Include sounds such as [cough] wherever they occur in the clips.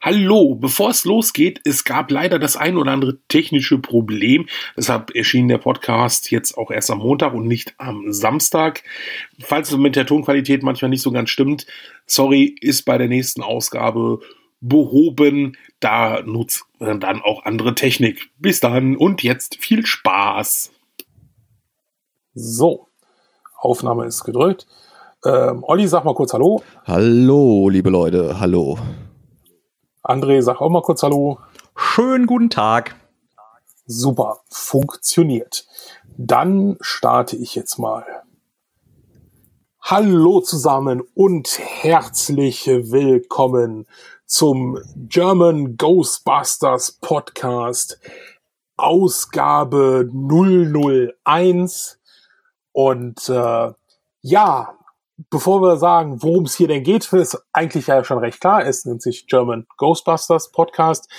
Hallo, bevor es losgeht, es gab leider das ein oder andere technische Problem. Deshalb erschien der Podcast jetzt auch erst am Montag und nicht am Samstag. Falls es mit der Tonqualität manchmal nicht so ganz stimmt, sorry, ist bei der nächsten Ausgabe behoben. Da nutzt man dann auch andere Technik. Bis dann und jetzt viel Spaß. So, Aufnahme ist gedrückt. Ähm, Olli, sag mal kurz Hallo. Hallo, liebe Leute, hallo. André, sag auch mal kurz Hallo. Schönen guten Tag. Super, funktioniert. Dann starte ich jetzt mal. Hallo zusammen und herzlich willkommen zum German Ghostbusters Podcast Ausgabe 001. Und äh, ja, bevor wir sagen, worum es hier denn geht, ist eigentlich ja schon recht klar. Es nennt sich German Ghostbusters Podcast.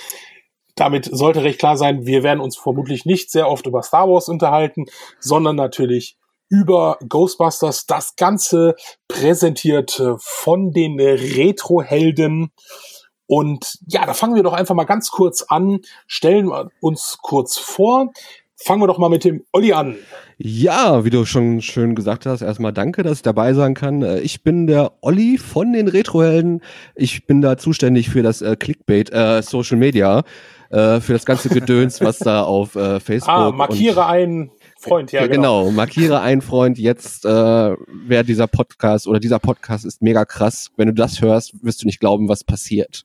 Damit sollte recht klar sein, wir werden uns vermutlich nicht sehr oft über Star Wars unterhalten, sondern natürlich über Ghostbusters. Das Ganze präsentiert von den Retro-Helden. Und ja, da fangen wir doch einfach mal ganz kurz an, stellen uns kurz vor. Fangen wir doch mal mit dem Olli an. Ja, wie du schon schön gesagt hast, erstmal danke, dass ich dabei sein kann. Äh, ich bin der Olli von den Retrohelden. Ich bin da zuständig für das äh, Clickbait äh, Social Media, äh, für das ganze Gedöns, [laughs] was da auf äh, Facebook. Ah, markiere einen Freund, ja, genau. genau. markiere einen Freund. Jetzt äh, wer dieser Podcast oder dieser Podcast ist mega krass. Wenn du das hörst, wirst du nicht glauben, was passiert.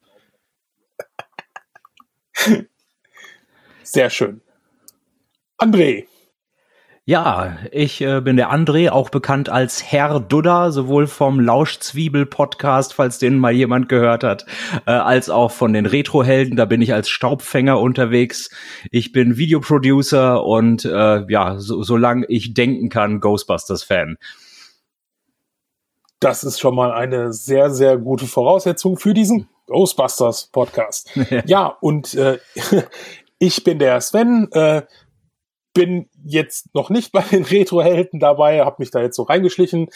[laughs] Sehr schön. André. Ja, ich äh, bin der André, auch bekannt als Herr Dudda, sowohl vom Lauschzwiebel-Podcast, falls den mal jemand gehört hat, äh, als auch von den Retrohelden. Da bin ich als Staubfänger unterwegs. Ich bin Videoproducer und äh, ja, so, solange ich denken kann, Ghostbusters-Fan. Das ist schon mal eine sehr, sehr gute Voraussetzung für diesen Ghostbusters-Podcast. [laughs] ja, und äh, [laughs] ich bin der Sven. Äh, bin jetzt noch nicht bei den [laughs] Retro-Helden dabei, habe mich da jetzt so reingeschlichen,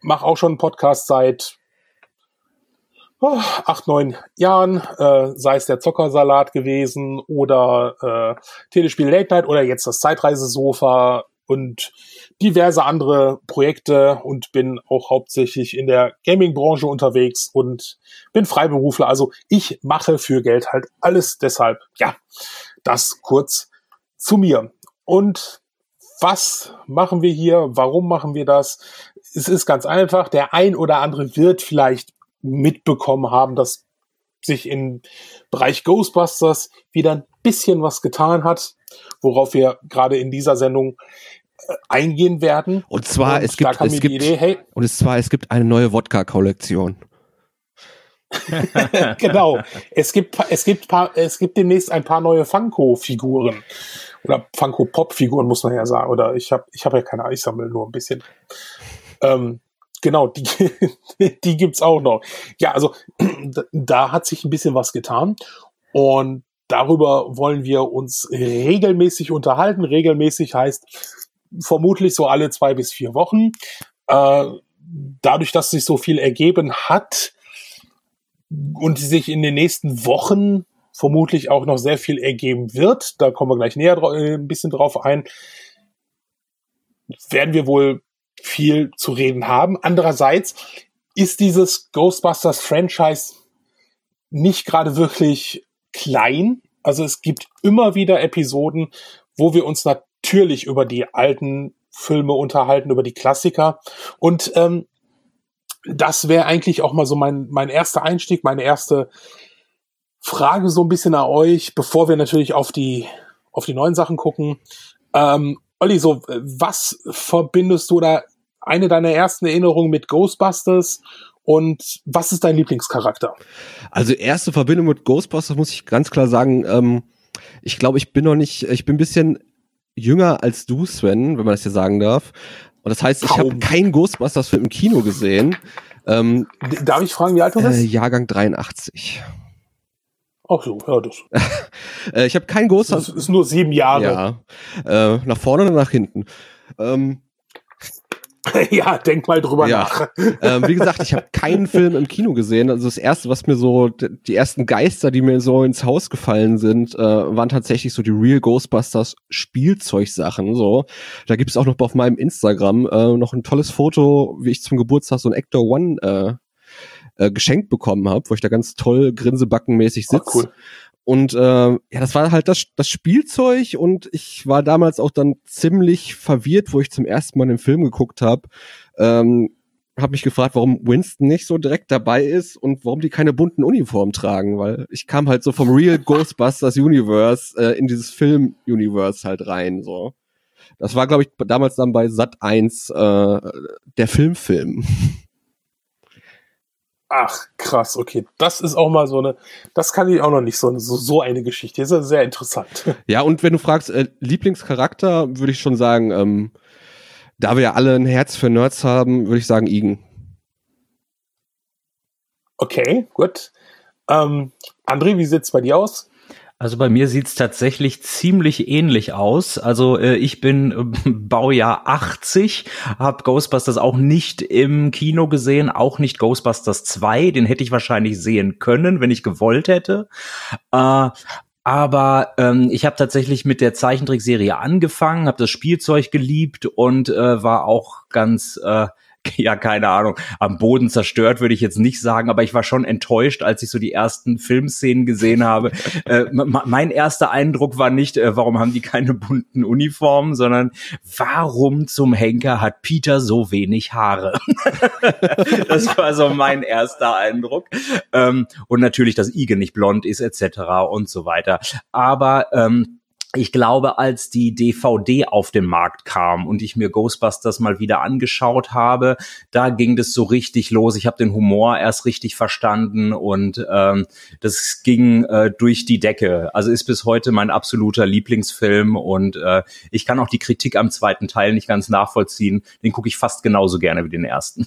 mache auch schon einen Podcast seit oh, acht, neun Jahren, äh, sei es der Zockersalat gewesen oder äh, Telespiel Late Night oder jetzt das Zeitreisesofa und diverse andere Projekte und bin auch hauptsächlich in der Gaming-Branche unterwegs und bin Freiberufler. Also ich mache für Geld halt alles. Deshalb, ja, das kurz zu mir. Und was machen wir hier? Warum machen wir das? Es ist ganz einfach. Der ein oder andere wird vielleicht mitbekommen haben, dass sich im Bereich Ghostbusters wieder ein bisschen was getan hat, worauf wir gerade in dieser Sendung äh, eingehen werden. Und zwar und es gibt es gibt Idee, hey, und es zwar es gibt eine neue Wodka Kollektion. [laughs] genau. Es gibt es gibt paar es gibt demnächst ein paar neue Funko Figuren oder Funko Pop Figuren muss man ja sagen. Oder ich habe ich habe ja keine ich sammle nur ein bisschen. Ähm, genau, die, [laughs] die gibt's auch noch. Ja, also [clears throat] da hat sich ein bisschen was getan und darüber wollen wir uns regelmäßig unterhalten. Regelmäßig heißt vermutlich so alle zwei bis vier Wochen. Äh, dadurch, dass sich so viel ergeben hat und sich in den nächsten Wochen vermutlich auch noch sehr viel ergeben wird. Da kommen wir gleich näher äh, ein bisschen drauf ein. Werden wir wohl viel zu reden haben. Andererseits ist dieses Ghostbusters Franchise nicht gerade wirklich klein. Also es gibt immer wieder Episoden, wo wir uns natürlich über die alten Filme unterhalten, über die Klassiker. Und ähm, das wäre eigentlich auch mal so mein, mein erster Einstieg, meine erste Frage so ein bisschen an euch, bevor wir natürlich auf die, auf die neuen Sachen gucken. Ähm, Olli, so, was verbindest du da eine deiner ersten Erinnerungen mit Ghostbusters und was ist dein Lieblingscharakter? Also erste Verbindung mit Ghostbusters muss ich ganz klar sagen, ähm, ich glaube, ich bin noch nicht, ich bin ein bisschen jünger als du, Sven, wenn man das hier sagen darf. Und das heißt, ich habe keinen Ghostbusters-Film im Kino gesehen. Ähm, Darf ich fragen, wie alt du bist? Äh, Jahrgang 83. Ach so, ja, das. [laughs] äh, ich habe kein großer. Das ist nur sieben Jahre. Ja. Äh, nach vorne oder nach hinten. Ähm, [laughs] ja, denk mal drüber ja. nach. [laughs] ähm, wie gesagt, ich habe keinen Film im Kino gesehen. Also das erste, was mir so, die ersten Geister, die mir so ins Haus gefallen sind, äh, waren tatsächlich so die Real Ghostbusters Spielzeugsachen. So, da gibt es auch noch auf meinem Instagram äh, noch ein tolles Foto, wie ich zum Geburtstag so ein Ector One äh, äh, geschenkt bekommen habe, wo ich da ganz toll grinsebackenmäßig sitze. Oh, cool. Und äh, ja, das war halt das, das Spielzeug und ich war damals auch dann ziemlich verwirrt, wo ich zum ersten Mal den Film geguckt habe. Ähm, habe mich gefragt, warum Winston nicht so direkt dabei ist und warum die keine bunten Uniformen tragen, weil ich kam halt so vom Real [laughs] Ghostbusters Universe äh, in dieses Film Universe halt rein so. Das war glaube ich damals dann bei Sat 1 äh, der Filmfilm. [laughs] Ach, krass, okay. Das ist auch mal so eine, das kann ich auch noch nicht so, so, so eine Geschichte. Das ist sehr interessant. [laughs] Ja, und wenn du fragst, äh, Lieblingscharakter, würde ich schon sagen, ähm, da wir ja alle ein Herz für Nerds haben, würde ich sagen Igen. Okay, gut. Ähm, André, wie sieht's bei dir aus? Also bei mir sieht's tatsächlich ziemlich ähnlich aus. Also äh, ich bin äh, [laughs] Baujahr 80, habe Ghostbusters auch nicht im Kino gesehen, auch nicht Ghostbusters 2. Den hätte ich wahrscheinlich sehen können, wenn ich gewollt hätte. Äh, aber ähm, ich habe tatsächlich mit der Zeichentrickserie angefangen, habe das Spielzeug geliebt und äh, war auch ganz äh, [laughs] ja, keine Ahnung, am Boden zerstört, würde ich jetzt nicht sagen, aber ich war schon enttäuscht, als ich so die ersten Filmszenen gesehen habe. [laughs] äh, mein erster Eindruck war nicht, äh, warum haben die keine bunten Uniformen, sondern warum zum Henker hat Peter so wenig Haare? [laughs] das war so mein erster Eindruck. Ähm, und natürlich, dass Ige nicht blond ist, etc. und so weiter. Aber ähm, ich glaube, als die DVD auf den Markt kam und ich mir Ghostbusters mal wieder angeschaut habe, da ging das so richtig los. Ich habe den Humor erst richtig verstanden und ähm, das ging äh, durch die Decke. Also ist bis heute mein absoluter Lieblingsfilm und äh, ich kann auch die Kritik am zweiten Teil nicht ganz nachvollziehen. Den gucke ich fast genauso gerne wie den ersten.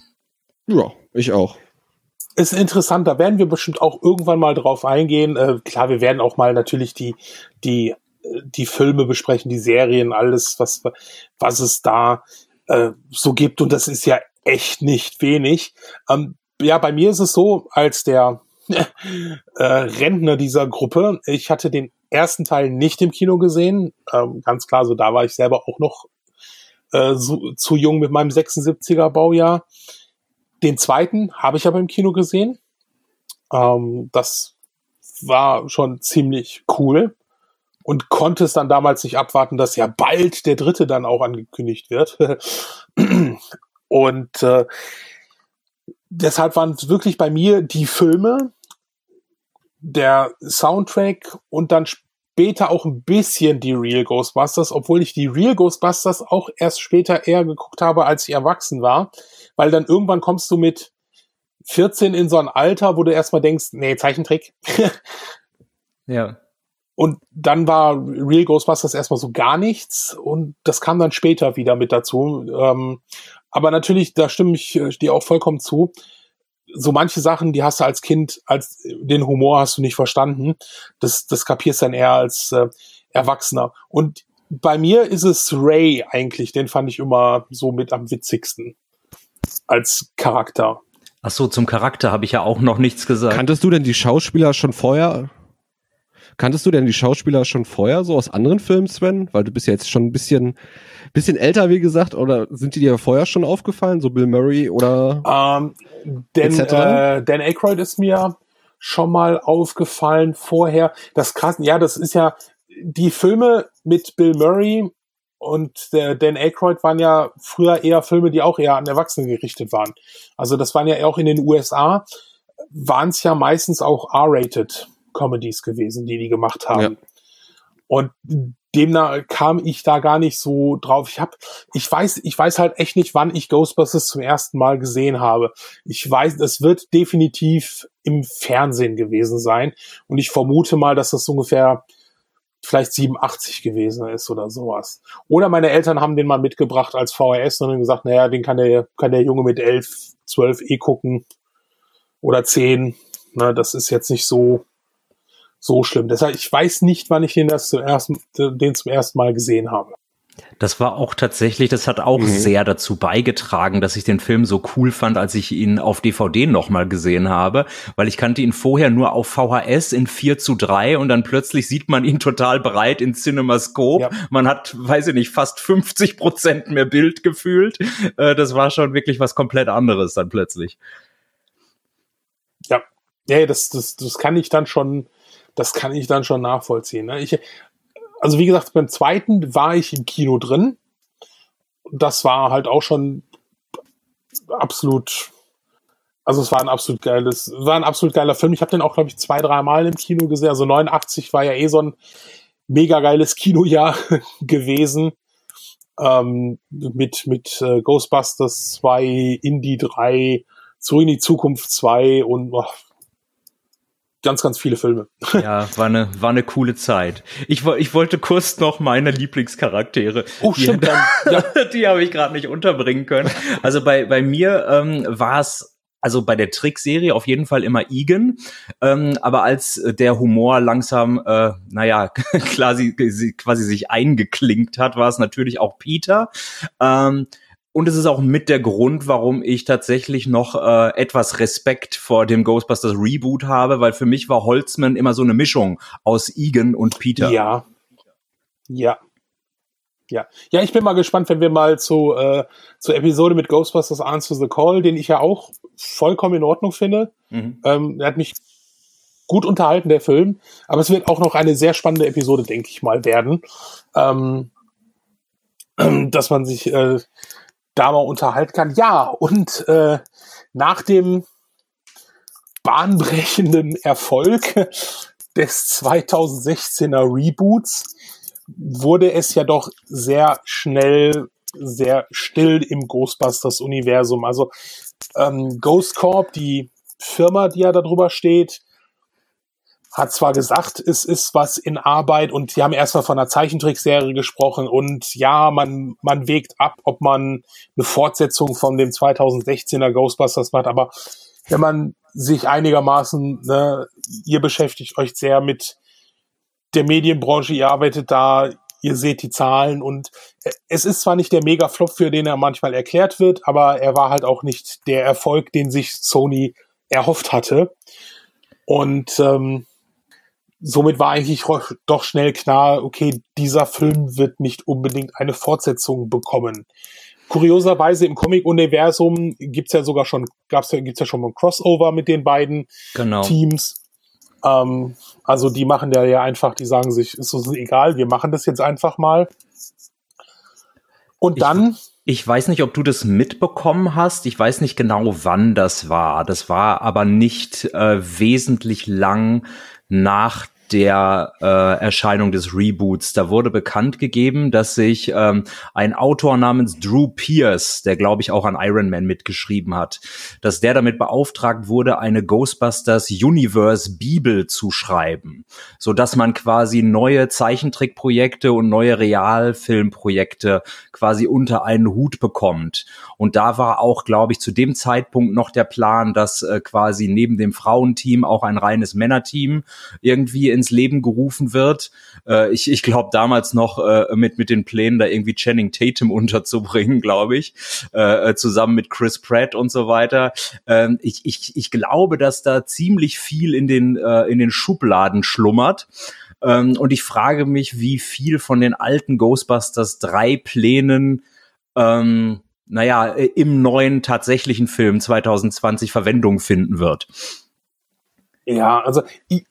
Ja, ich auch ist interessant, da werden wir bestimmt auch irgendwann mal drauf eingehen. Äh, klar, wir werden auch mal natürlich die, die die Filme besprechen, die Serien, alles, was, was es da äh, so gibt. Und das ist ja echt nicht wenig. Ähm, ja, bei mir ist es so, als der [laughs] äh, Rentner dieser Gruppe, ich hatte den ersten Teil nicht im Kino gesehen. Ähm, ganz klar, so da war ich selber auch noch äh, so, zu jung mit meinem 76er Baujahr. Den zweiten habe ich aber im Kino gesehen. Ähm, das war schon ziemlich cool und konnte es dann damals nicht abwarten, dass ja bald der dritte dann auch angekündigt wird. [clears throat] und äh, deshalb waren es wirklich bei mir die Filme, der Soundtrack und dann später auch ein bisschen die Real Ghostbusters, obwohl ich die Real Ghostbusters auch erst später eher geguckt habe, als ich erwachsen war, weil dann irgendwann kommst du mit 14 in so ein Alter, wo du erstmal denkst, nee, Zeichentrick. [laughs] ja. Und dann war Real Ghostbusters erstmal so gar nichts und das kam dann später wieder mit dazu. Ähm, aber natürlich, da stimme ich äh, dir auch vollkommen zu. So manche Sachen, die hast du als Kind, als den Humor hast du nicht verstanden. Das, das kapierst dann eher als äh, Erwachsener. Und bei mir ist es Ray eigentlich, den fand ich immer so mit am witzigsten als Charakter. Ach so, zum Charakter habe ich ja auch noch nichts gesagt. Kanntest du denn die Schauspieler schon vorher? Kanntest du denn die Schauspieler schon vorher, so aus anderen Filmen, Sven? Weil du bist ja jetzt schon ein bisschen, bisschen älter, wie gesagt, oder sind die dir vorher schon aufgefallen, so Bill Murray oder? Ähm, denn, äh, Dan Aykroyd ist mir schon mal aufgefallen vorher. Das krass, ja, das ist ja, die Filme mit Bill Murray und der Dan Aykroyd waren ja früher eher Filme, die auch eher an Erwachsene gerichtet waren. Also das waren ja auch in den USA, waren es ja meistens auch R-rated Comedies gewesen, die die gemacht haben. Ja. Und demnach kam ich da gar nicht so drauf. Ich habe, ich weiß, ich weiß halt echt nicht, wann ich Ghostbusters zum ersten Mal gesehen habe. Ich weiß, es wird definitiv im Fernsehen gewesen sein. Und ich vermute mal, dass das ungefähr vielleicht 87 gewesen ist oder sowas. Oder meine Eltern haben den mal mitgebracht als VHS und haben gesagt, naja, den kann der, kann der Junge mit 11, 12 eh gucken. Oder 10. Ne, das ist jetzt nicht so, so schlimm. Deshalb, ich weiß nicht, wann ich den, das zum ersten, den zum ersten Mal gesehen habe. Das war auch tatsächlich, das hat auch mhm. sehr dazu beigetragen, dass ich den Film so cool fand, als ich ihn auf DVD nochmal gesehen habe, weil ich kannte ihn vorher nur auf VHS in 4 zu 3 und dann plötzlich sieht man ihn total breit in CinemaScope. Ja. Man hat, weiß ich nicht, fast 50 Prozent mehr Bild gefühlt. Äh, das war schon wirklich was komplett anderes dann plötzlich. Ja, ja, das, das, das kann ich dann schon, das kann ich dann schon nachvollziehen. Ne? Ich, also wie gesagt, beim zweiten war ich im Kino drin. Das war halt auch schon absolut, also es war ein absolut geiles, war ein absolut geiler Film. Ich habe den auch, glaube ich, zwei, drei Mal im Kino gesehen. Also 89 war ja eh so ein mega geiles Kinojahr [laughs] gewesen. Ähm, mit mit äh, Ghostbusters 2, Indie 3, Zurück in die Zukunft 2 und oh, ganz, ganz viele Filme. Ja, war eine, war eine coole Zeit. Ich, ich wollte kurz noch meine Lieblingscharaktere. Oh, stimmt. Die, [laughs] ja. die habe ich gerade nicht unterbringen können. Also bei, bei mir ähm, war es also bei der Trickserie auf jeden Fall immer Egan, ähm, aber als der Humor langsam, äh, naja, [laughs] quasi, quasi sich eingeklinkt hat, war es natürlich auch Peter. Ähm, und es ist auch mit der Grund, warum ich tatsächlich noch äh, etwas Respekt vor dem Ghostbusters Reboot habe, weil für mich war Holzman immer so eine Mischung aus Egan und Peter. Ja. Ja. Ja. Ja, ich bin mal gespannt, wenn wir mal zu, äh, zur Episode mit Ghostbusters Answer the Call, den ich ja auch vollkommen in Ordnung finde. Mhm. Ähm, er hat mich gut unterhalten, der Film. Aber es wird auch noch eine sehr spannende Episode, denke ich mal, werden. Ähm, [clears throat] dass man sich äh, da mal unterhalten kann. Ja, und äh, nach dem bahnbrechenden Erfolg [laughs] des 2016er Reboots wurde es ja doch sehr schnell sehr still im Ghostbusters-Universum. Also ähm, Ghost Corp, die Firma, die ja darüber steht, hat zwar gesagt, es ist was in Arbeit und die haben erstmal von einer Zeichentrickserie gesprochen und ja, man, man wägt ab, ob man eine Fortsetzung von dem 2016er Ghostbusters macht, aber wenn man sich einigermaßen, ne, ihr beschäftigt euch sehr mit der Medienbranche, ihr arbeitet da, ihr seht die Zahlen und es ist zwar nicht der Mega-Flop, für den er manchmal erklärt wird, aber er war halt auch nicht der Erfolg, den sich Sony erhofft hatte. Und ähm, somit war eigentlich doch schnell klar, okay, dieser Film wird nicht unbedingt eine Fortsetzung bekommen. Kurioserweise im Comic-Universum gibt's ja sogar schon, gab's ja, gibt's ja schon mal ein Crossover mit den beiden genau. Teams. Ähm, also die machen ja, ja einfach, die sagen sich, ist uns egal, wir machen das jetzt einfach mal. Und dann. Ich, ich weiß nicht, ob du das mitbekommen hast. Ich weiß nicht genau, wann das war. Das war aber nicht äh, wesentlich lang nach der äh, Erscheinung des Reboots. Da wurde bekannt gegeben, dass sich ähm, ein Autor namens Drew Pierce, der glaube ich auch an Iron Man mitgeschrieben hat, dass der damit beauftragt wurde, eine Ghostbusters Universe Bibel zu schreiben, so dass man quasi neue Zeichentrickprojekte und neue Realfilmprojekte quasi unter einen Hut bekommt. Und da war auch, glaube ich, zu dem Zeitpunkt noch der Plan, dass äh, quasi neben dem Frauenteam auch ein reines Männerteam irgendwie ins Leben gerufen wird. Äh, ich ich glaube damals noch äh, mit, mit den Plänen, da irgendwie Channing Tatum [laughs] unterzubringen, glaube ich, äh, äh, zusammen mit Chris Pratt und so weiter. Ähm, ich, ich, ich glaube, dass da ziemlich viel in den, äh, in den Schubladen schlummert. Ähm, und ich frage mich, wie viel von den alten Ghostbusters drei Plänen ähm, naja, im neuen tatsächlichen Film 2020 Verwendung finden wird. Ja, also ich,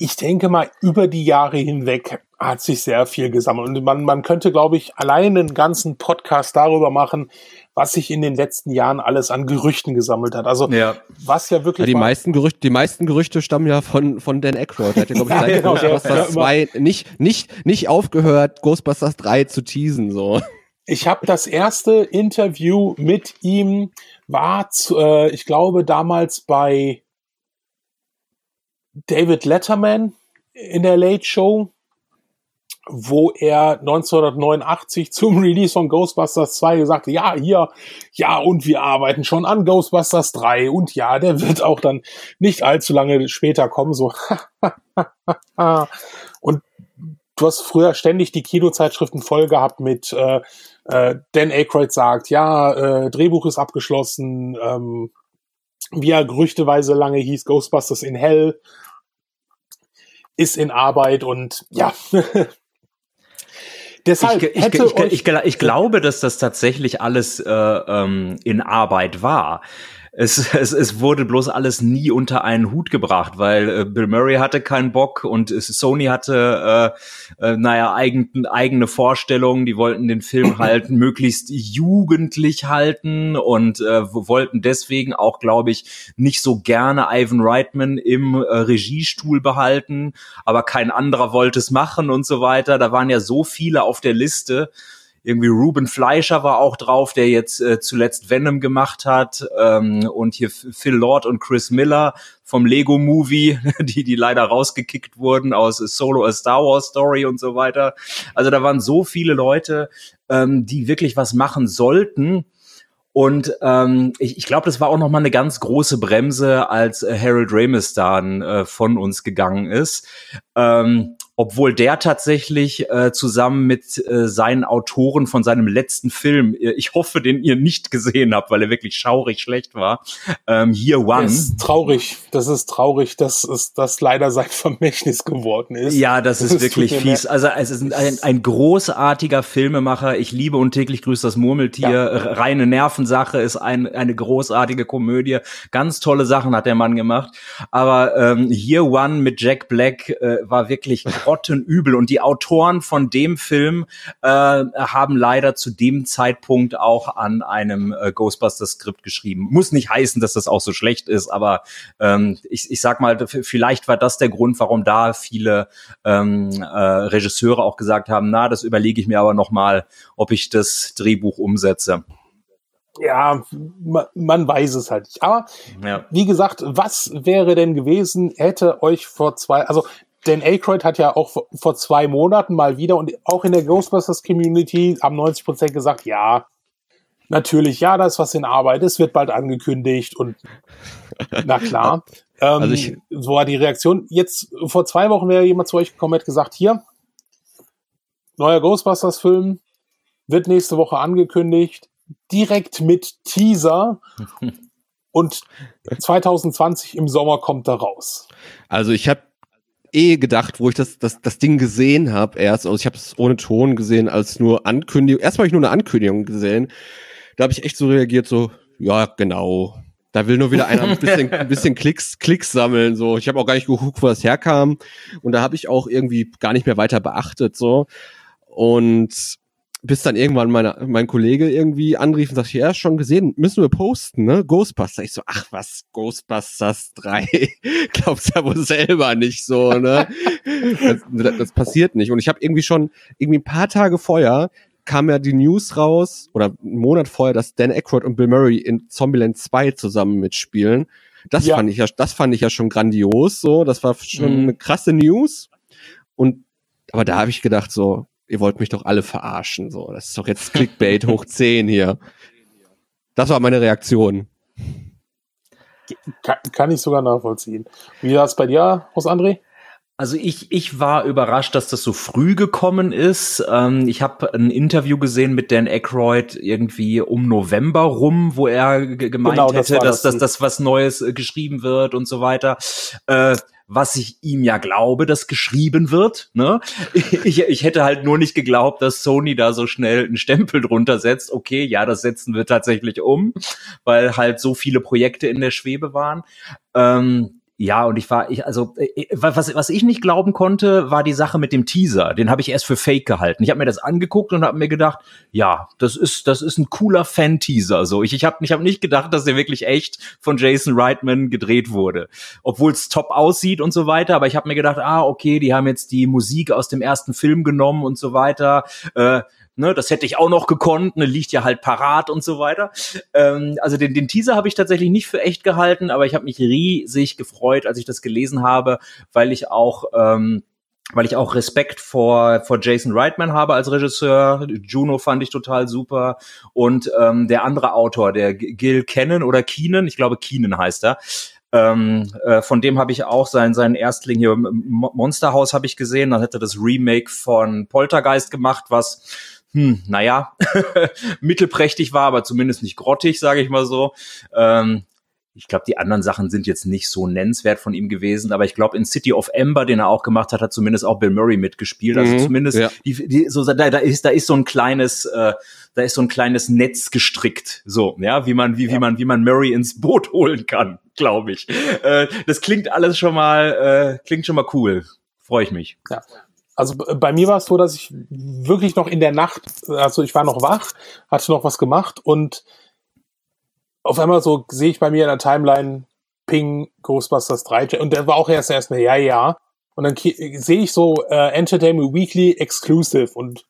ich denke mal, über die Jahre hinweg hat sich sehr viel gesammelt. Und man, man könnte, glaube ich, allein einen ganzen Podcast darüber machen, was sich in den letzten Jahren alles an Gerüchten gesammelt hat. Also ja. was ja wirklich. Ja, die meisten Gerüchte, die meisten Gerüchte stammen ja von von Dan Aykroyd. Der hat ja, glaube ich, [laughs] ja, genau, Ghostbusters 2 nicht nicht nicht aufgehört, Ghostbusters 3 zu teasen so. Ich habe das erste Interview mit ihm war, zu, äh, ich glaube, damals bei David Letterman in der Late Show, wo er 1989 [laughs] zum Release von Ghostbusters 2 gesagt hat, ja, hier, ja, und wir arbeiten schon an Ghostbusters 3 und ja, der wird auch dann nicht allzu lange später kommen, so. [laughs] und du hast früher ständig die Kinozeitschriften voll gehabt mit äh, äh, Dan Aykroyd sagt, ja, äh, Drehbuch ist abgeschlossen, ähm, wie er gerüchteweise lange hieß, Ghostbusters in Hell ist in Arbeit und ja. [laughs] Deshalb ich, ich, ich, ich, glaube, dass das tatsächlich alles äh, ähm, in Arbeit war es, es, es wurde bloß alles nie unter einen Hut gebracht, weil äh, Bill Murray hatte keinen Bock und Sony hatte, äh, äh, naja, eigen, eigene Vorstellungen. Die wollten den Film [coughs] halt möglichst jugendlich halten und äh, wollten deswegen auch, glaube ich, nicht so gerne Ivan Reitman im äh, Regiestuhl behalten, aber kein anderer wollte es machen und so weiter. Da waren ja so viele auf der Liste irgendwie Ruben Fleischer war auch drauf, der jetzt äh, zuletzt Venom gemacht hat ähm, und hier Phil Lord und Chris Miller vom Lego Movie, [laughs] die die leider rausgekickt wurden aus Solo a Star Wars Story und so weiter. Also da waren so viele Leute, ähm, die wirklich was machen sollten. Und ähm, ich, ich glaube, das war auch noch mal eine ganz große Bremse, als äh, Harold Ramis dann äh, von uns gegangen ist. Ähm, obwohl der tatsächlich äh, zusammen mit äh, seinen Autoren von seinem letzten Film, äh, ich hoffe, den ihr nicht gesehen habt, weil er wirklich schaurig schlecht war, ähm, Year One. Das ist traurig, das ist traurig, dass es das leider sein Vermächtnis geworden ist. Ja, das, das ist wirklich fies. Also es ist ein, ein, großartiger Filmemacher. Ich liebe und täglich grüßt das Murmeltier. Ja. Reine Nervensache ist ein, eine großartige Komödie. Ganz tolle Sachen hat der Mann gemacht. Aber ähm, Year One mit Jack Black äh, war wirklich [laughs] grottenübel. Und die Autoren von dem Film äh, haben leider zu dem Zeitpunkt auch an einem äh, Ghostbusters-Skript geschrieben. Muss nicht heißen, dass das auch so schlecht ist, aber ähm, ich, ich sag mal, vielleicht war das der Grund, warum da viele ähm, äh, Regisseure auch gesagt haben, na, das überlege ich mir aber noch mal, ob ich das Drehbuch umsetze. Ja, man, man weiß es halt nicht. Aber ja. wie gesagt, was wäre denn gewesen, hätte euch vor zwei, also Dan Aykroyd hat ja auch vor zwei Monaten mal wieder und auch in der Ghostbusters Community haben 90 Prozent gesagt, ja, natürlich, ja, da ist was in Arbeit, es wird bald angekündigt und [laughs] na klar. ähm, also ich, so war die Reaktion. Jetzt, vor zwei Wochen wäre jemand zu euch gekommen, hat gesagt, hier, neuer Ghostbusters Film, wird nächste Woche angekündigt, direkt mit Teaser [laughs] und 2020 im Sommer kommt er raus. Also ich habe eh gedacht, wo ich das, das, das Ding gesehen habe, erst, also ich habe es ohne Ton gesehen, als nur Ankündigung, erstmal habe ich nur eine Ankündigung gesehen, da habe ich echt so reagiert, so, ja, genau. Da will nur wieder einer ein bisschen, [laughs] ein bisschen Klicks, Klicks sammeln. So, ich habe auch gar nicht geguckt, wo das herkam. Und da habe ich auch irgendwie gar nicht mehr weiter beachtet. So. Und bis dann irgendwann meine, mein Kollege irgendwie anrief und sagte, ja, schon gesehen, müssen wir posten, ne? Ghostbusters. Ich so, ach was, Ghostbusters 3. [laughs] Glaubst ja wohl selber nicht so, ne? das, das passiert nicht. Und ich habe irgendwie schon, irgendwie ein paar Tage vorher kam ja die News raus, oder einen Monat vorher, dass Dan Aykroyd und Bill Murray in Zombieland 2 zusammen mitspielen. Das ja. fand ich ja, das fand ich ja schon grandios, so. Das war schon mhm. eine krasse News. Und, aber da habe ich gedacht, so, ihr wollt mich doch alle verarschen. So, das ist doch jetzt Clickbait hoch [laughs] 10 hier. Das war meine Reaktion. Kann, kann ich sogar nachvollziehen. Wie war es bei dir aus, André? Also ich, ich war überrascht, dass das so früh gekommen ist. Ähm, ich habe ein Interview gesehen mit Dan Aykroyd irgendwie um November rum, wo er gemeint genau, das hätte, dass, das, dass, dass was Neues äh, geschrieben wird und so weiter. Äh, was ich ihm ja glaube, dass geschrieben wird. Ne? [laughs] Ich, ich hätte halt nur nicht geglaubt, dass Sony da so schnell einen Stempel drunter setzt. Okay, ja, das setzen wir tatsächlich um, weil halt so viele Projekte in der Schwebe waren. Ähm, ja, und ich war, ich, also, äh, was, was ich nicht glauben konnte, war die Sache mit dem Teaser. Den habe ich erst für fake gehalten. Ich habe mir das angeguckt und habe mir gedacht, ja, das ist, das ist ein cooler Fan-Teaser. So, ich, ich habe ich hab nicht gedacht, dass der wirklich echt von Jason Reitman gedreht wurde. Obwohl es top aussieht und so weiter, aber ich habe mir gedacht, ah, okay, die haben jetzt die Musik aus dem ersten Film genommen und so weiter. Äh, ne, das hätte ich auch noch gekonnt, ne, liegt ja halt parat und so weiter. Ähm, also den, den Teaser habe ich tatsächlich nicht für echt gehalten, aber ich habe mich riesig gefreut, als ich das gelesen habe, weil ich auch ähm, weil ich auch Respekt vor, vor Jason Reitman habe als Regisseur. Juno fand ich total super. Und ähm, der andere Autor, der Gil Cannon oder Keenan, ich glaube Keenan heißt er, Ähm, äh, von dem habe ich auch sein, sein Erstling hier, Monster House habe ich gesehen. Dann hat er das Remake von Poltergeist gemacht, was hm, naja, [laughs] mittelprächtig war, aber zumindest nicht grottig, sage ich mal so. Ähm, ich glaube, die anderen Sachen sind jetzt nicht so nennenswert von ihm gewesen, aber ich glaube, in City of Ember, den er auch gemacht hat, hat zumindest auch Bill Murray mitgespielt. Also mhm, zumindest ja. die, die, so, da, da ist da ist so ein kleines äh, da ist so ein kleines Netz gestrickt, so ja, wie man wie ja. wie man wie man Murray ins Boot holen kann, glaube ich. Äh, das klingt alles schon mal äh, klingt schon mal cool. Freue ich mich. Ja. Also bei mir war es so, dass ich wirklich noch in der Nacht, also ich war noch wach, hatte noch was gemacht und auf einmal so sehe ich bei mir in der Timeline Ping Ghostbusters 3 und der war auch erst erst eine ja ja und dann sehe ich so äh, Entertainment Weekly Exclusive und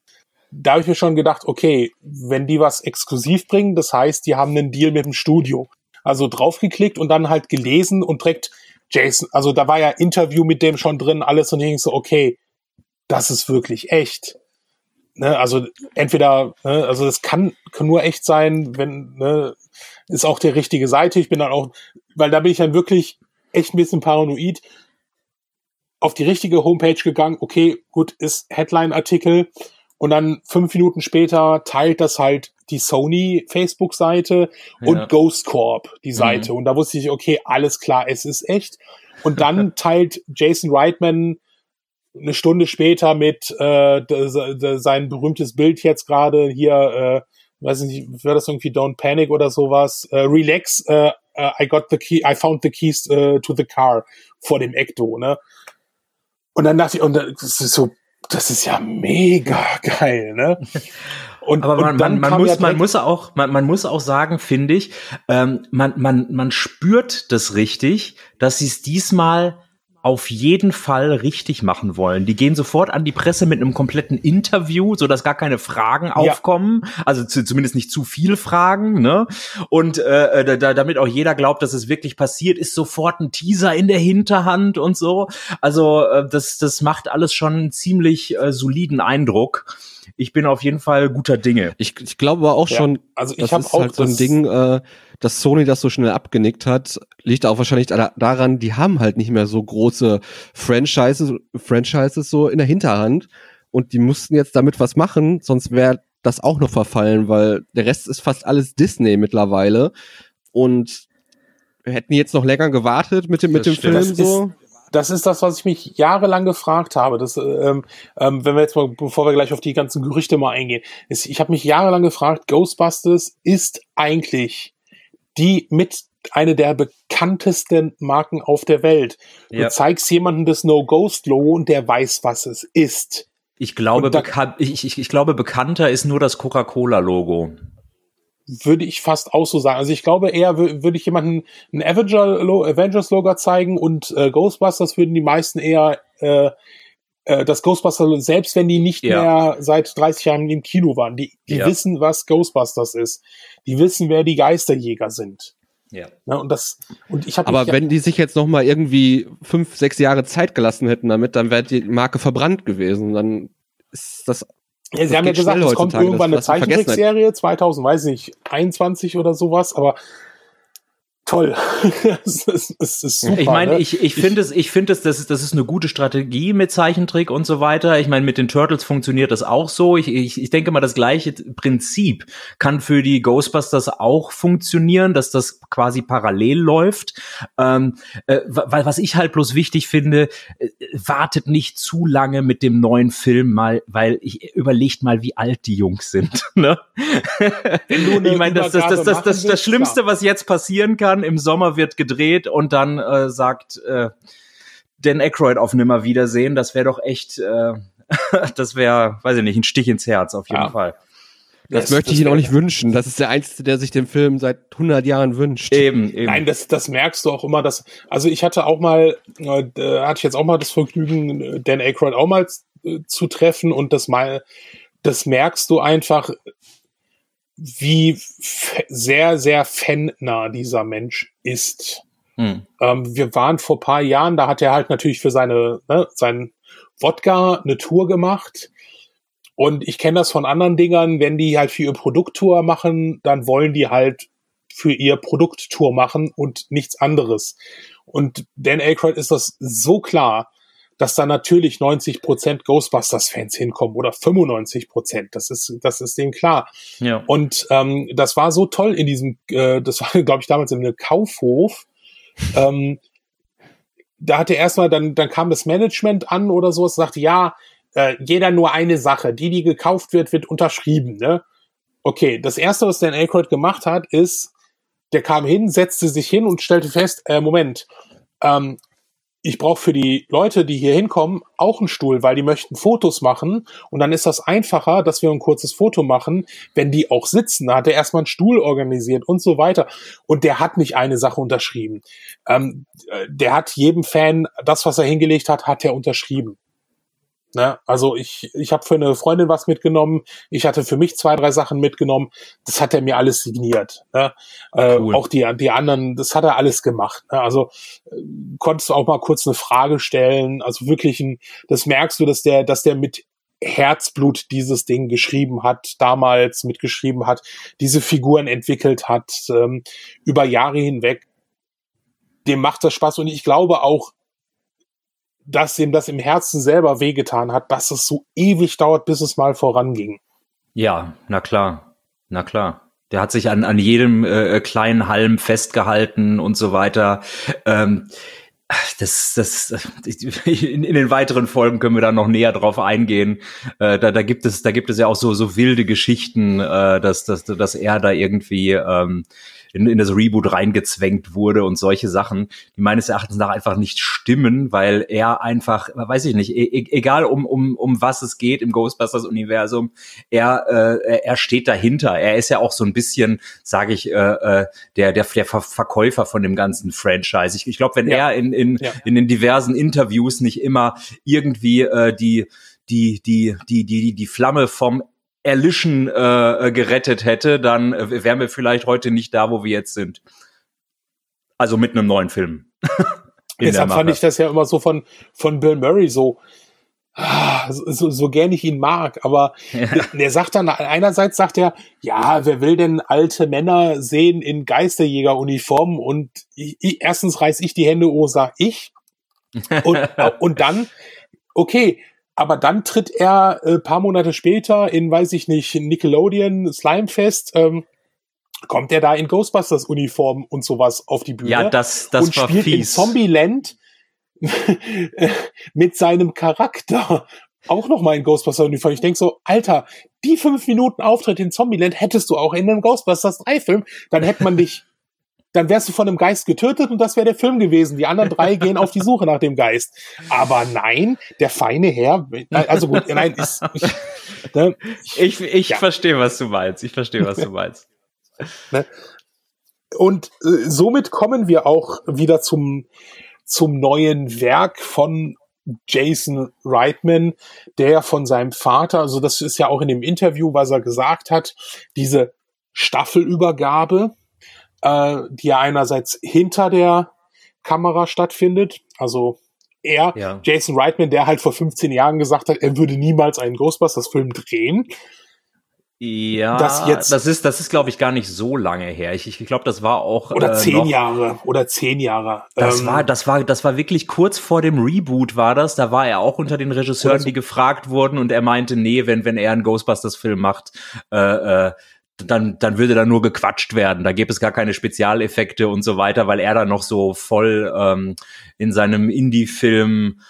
da habe ich mir schon gedacht, okay, wenn die was exklusiv bringen, das heißt, die haben einen Deal mit dem Studio. Also draufgeklickt und dann halt gelesen und direkt Jason, also da war ja Interview mit dem schon drin, alles und ich so, okay, das ist wirklich echt. Ne, also entweder, ne, also das kann, kann nur echt sein, wenn, ne, ist auch der richtige Seite. Ich bin dann auch, weil da bin ich dann wirklich echt ein bisschen paranoid auf die richtige Homepage gegangen. Okay, gut, ist Headline-Artikel. Und dann fünf Minuten später teilt das halt die Sony Facebook-Seite ja. und Ghost Corp die Seite. Mhm. Und da wusste ich, okay, alles klar, es ist echt. Und dann [laughs] teilt Jason Reitman eine Stunde später mit äh, sein berühmtes Bild jetzt gerade hier, äh, weiß nicht, wäre das irgendwie Don't Panic oder sowas, äh, Relax, äh, uh, I got the key, I found the keys uh, to the car vor dem Ecto, ne? Und dann dachte ich, und das ist so, das ist ja mega geil, ne? [laughs] Und, aber man, und man, man muss, ja man muss auch, man, man muss auch sagen, finde ich, ähm, man, man, man spürt das richtig, dass sie es diesmal auf jeden Fall richtig machen wollen. Die gehen sofort an die Presse mit einem kompletten Interview, so dass gar keine Fragen ja. aufkommen, also zu, zumindest nicht zu viel Fragen, ne? Und äh, äh, da, damit auch jeder glaubt, dass es wirklich passiert, ist sofort ein Teaser in der Hinterhand und so. Also äh, das das macht alles schon einen ziemlich äh, soliden Eindruck ich bin auf jeden Fall guter Dinge. Ich, ich glaube aber auch ja, schon, also ich ist auch halt so ein Ding, äh, dass Sony das so schnell abgenickt hat, liegt auch wahrscheinlich daran, die haben halt nicht mehr so große Franchises, Franchises so in der Hinterhand und die mussten jetzt damit was machen, sonst wäre das auch noch verfallen, weil der Rest ist fast alles Disney mittlerweile und wir hätten jetzt noch länger gewartet mit dem, mit dem Film so das ist das, was ich mich jahrelang gefragt habe. Das, ähm, ähm, wenn wir jetzt mal, bevor wir gleich auf die ganzen Gerüchte mal eingehen, ist, ich habe mich jahrelang gefragt, Ghostbusters ist eigentlich die mit eine der bekanntesten Marken auf der Welt. Du ja. zeigst jemandem das No-Ghost-Logo und der weiß, was es ist. Ich glaube, da, ich, ich, ich glaube, bekannter ist nur das Coca-Cola-Logo würde ich fast auch so sagen. Also ich glaube eher würde ich jemanden ein Avengers Logo zeigen und äh, Ghostbusters würden die meisten eher äh, äh, das Ghostbusters, selbst wenn die nicht ja. mehr seit 30 Jahren im Kino waren, die, die ja. wissen, was Ghostbusters ist. Die wissen, wer die Geisterjäger sind. Ja. ja. und das, und ich Aber wenn die sich jetzt noch mal irgendwie fünf, sechs Jahre Zeit gelassen hätten damit, dann wäre die Marke verbrannt gewesen. Dann ist das ja, Sie haben ja gesagt, es kommt irgendwann eine Zeichentrickserie, 2000, weiß nicht, 21 oder sowas, aber toll. [laughs] das, ist, das ist super. Ich meine, ne? ich, ich finde es, ich finde es, das ist, das ist eine gute Strategie mit Zeichentrick und so weiter. Ich meine, mit den Turtles funktioniert das auch so. Ich, ich, ich denke mal, das gleiche Prinzip kann für die Ghostbusters auch funktionieren, dass das quasi parallel läuft. Ähm, äh, was ich halt bloß wichtig finde, äh, wartet nicht zu lange mit dem neuen Film mal, weil ich überlegt mal, wie alt die Jungs sind. [laughs] Ne? ich meine, das, das, das, das, das, das Schlimmste, was jetzt passieren kann, dann im Sommer wird gedreht und dann äh, sagt äh, Dan Aykroyd auf Nimmerwiedersehen. Das wäre doch echt, äh, [laughs] das wäre, weiß ich nicht, ein Stich ins Herz auf jeden ja. Fall. Das, das möchte ich Ihnen auch nicht wünschen. Das ist der Einzige, der sich den Film seit 100 Jahren wünscht. Eben, eben. Nein, das, das merkst du auch immer. Dass, also ich hatte auch mal, äh, hatte ich jetzt auch mal das Vergnügen, Dan Aykroyd auch mal äh, zu treffen und das mal, das merkst du einfach, wie sehr, sehr fannah dieser Mensch ist. Hm. Ähm, wir waren vor paar Jahren, da hat er halt natürlich für seine, ne, seinen Wodka eine Tour gemacht. Und ich kenne das von anderen Dingern, wenn die halt für ihr Produkttour machen, dann wollen die halt für ihr Produkttour machen und nichts anderes. Und Dan Aykroyd ist das so klar, dass da natürlich 90 Prozent Ghostbusters-Fans hinkommen oder 95 Prozent. Das ist, das ist dem klar. Ja. Und ähm, das war so toll in diesem, äh, das war, [laughs] glaube ich, damals in einem Kaufhof. ähm, da hatte erstmal, dann, dann kam das Management an oder so, es sagte, ja, äh, jeder nur eine Sache. Die, die gekauft wird, wird unterschrieben. Ne? Okay, das erste, was Dan Aykroyd gemacht hat, ist, der kam hin, setzte sich hin und stellte fest, äh, Moment, ähm, ich brauche für die Leute, die hier hinkommen, auch einen Stuhl, weil die möchten Fotos machen. Und dann ist das einfacher, dass wir ein kurzes Foto machen, wenn die auch sitzen. Da hat er erstmal einen Stuhl organisiert und so weiter. Und der hat nicht eine Sache unterschrieben. Ähm, äh, der hat jedem Fan das, was er hingelegt hat, hat er unterschrieben. Ne? Also ich, ich habe für eine Freundin was mitgenommen, ich hatte für mich zwei, drei Sachen mitgenommen, das hat er mir alles signiert. Ne? Äh, cool. Auch die, die anderen, das hat er alles gemacht. Ne? Also äh, konntest du auch mal kurz eine Frage stellen, also wirklich ein, das merkst du, dass der, dass der mit Herzblut dieses Ding geschrieben hat, damals mitgeschrieben hat, diese Figuren entwickelt hat, ähm, über Jahre hinweg. Dem macht das Spaß und ich glaube auch, dass ihm das im Herzen selber wehgetan hat, dass es so ewig dauert, bis es mal voranging. Ja, na klar, na klar. Der hat sich an, an jedem äh, kleinen Halm festgehalten und so weiter. Ähm, das, das, [laughs] in, in den weiteren Folgen können wir da noch näher drauf eingehen. Äh, da, da gibt es, da gibt es ja auch so, so wilde Geschichten, äh, dass, dass, dass er da irgendwie ähm, in, in das Reboot reingezwängt wurde und solche Sachen, die meines Erachtens nach einfach nicht stimmen, weil er einfach, weiß ich nicht, e, e egal um, um, um was es geht im Ghostbusters-Universum, er, äh, er steht dahinter. Er ist ja auch so ein bisschen, sage ich, äh, äh, der, der, der Verkäufer von dem ganzen Franchise. Ich, ich glaube, wenn ja. er in, in, ja. in den diversen Interviews nicht immer irgendwie äh, die die, die, die, die, die Flamme vom Erlischen äh, äh, gerettet hätte, dann äh, wären wir vielleicht heute nicht da, wo wir jetzt sind. Also mit einem neuen Film. [laughs] Deshalb fand ich das ja immer so von, von Bill Murray so, ah, so, so gern ich ihn mag, aber ja. der sagt dann, einerseits sagt er, ja, wer will denn alte Männer sehen in Geisterjägeruniformen und ich, ich, erstens reiß ich die Hände hoch, sag ich. [laughs] Und, und dann, okay, aber dann tritt er äh, paar Monate später in, weiß ich nicht, Nickelodeon Slimefest, ähm, kommt er da in Ghostbusters Uniform und sowas auf die Bühne. Ja, das, das und war spielt fies. in Zombieland [laughs] mit seinem Charakter auch noch mal in Ghostbusters Uniform. Ich denk so, Alter, die fünf Minuten Auftritt in Zombieland hättest du auch in einem Ghostbusters 3 Film, dann hätte man dich dann wärst du von einem Geist getötet und das wäre der Film gewesen. Die anderen drei gehen auf die Suche nach dem Geist. Aber nein, der feine Herr, also gut, nein, ist, ich, [laughs] ne, ich, ich ja. verstehe, was du meinst. Ich verstehe, was du [laughs] meinst. Ne? Und äh, somit kommen wir auch wieder zum, zum neuen Werk von Jason Reitman, der von seinem Vater, also das ist ja auch in dem Interview, was er gesagt hat, diese Staffelübergabe, äh, die ja einerseits hinter der Kamera stattfindet. Also er, ja. Jason Reitman, der halt vor 15 Jahren gesagt hat, er würde niemals einen Ghostbusters-Film drehen. Ja, das, jetzt, das ist, das ist, glaube ich, gar nicht so lange her. Ich, ich glaube, das war auch oder äh, zehn noch, Jahre oder zehn Jahre. Das ähm, war, das war, das war wirklich kurz vor dem Reboot war das. Da war er auch unter den Regisseuren, so. die gefragt wurden, und er meinte, nee, wenn wenn er einen Ghostbusters-Film macht, äh, äh, dann, dann würde da nur gequatscht werden. Da gäbe es gar keine Spezialeffekte und so weiter, weil er da noch so voll ähm, in seinem Indie-Film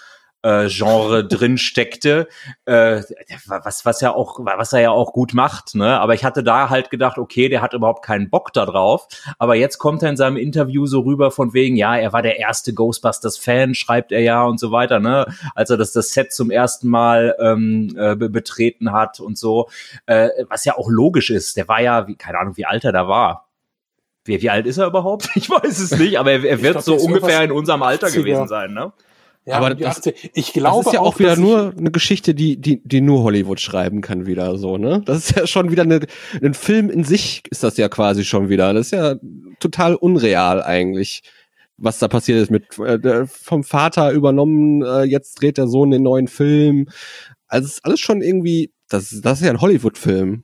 äh, Genre [laughs] drin steckte, äh, was was ja auch was er ja auch gut macht, ne? Aber ich hatte da halt gedacht, okay, der hat überhaupt keinen Bock da drauf. Aber jetzt kommt er in seinem Interview so rüber von wegen, ja, er war der erste Ghostbusters Fan, schreibt er ja und so weiter, ne? Als er das das Set zum ersten Mal ähm, äh, betreten hat und so, äh, was ja auch logisch ist. Der war ja, wie, keine Ahnung, wie alt er da war. Wie, wie alt ist er überhaupt? [laughs] Ich weiß es nicht, aber er, er wird glaub, so ungefähr in unserem Alter gewesen sein, ne? Ja, aber das, ich glaube das ist ja auch, auch wieder nur eine Geschichte, die, die, die nur Hollywood schreiben kann wieder so, ne? Das ist ja schon wieder eine, ein Film in sich ist das ja quasi schon wieder. Das ist ja total unreal eigentlich, was da passiert ist mit äh, vom Vater übernommen, äh, jetzt dreht der Sohn den neuen Film. Also ist alles schon irgendwie, das, das ist ja ein Hollywood-Film.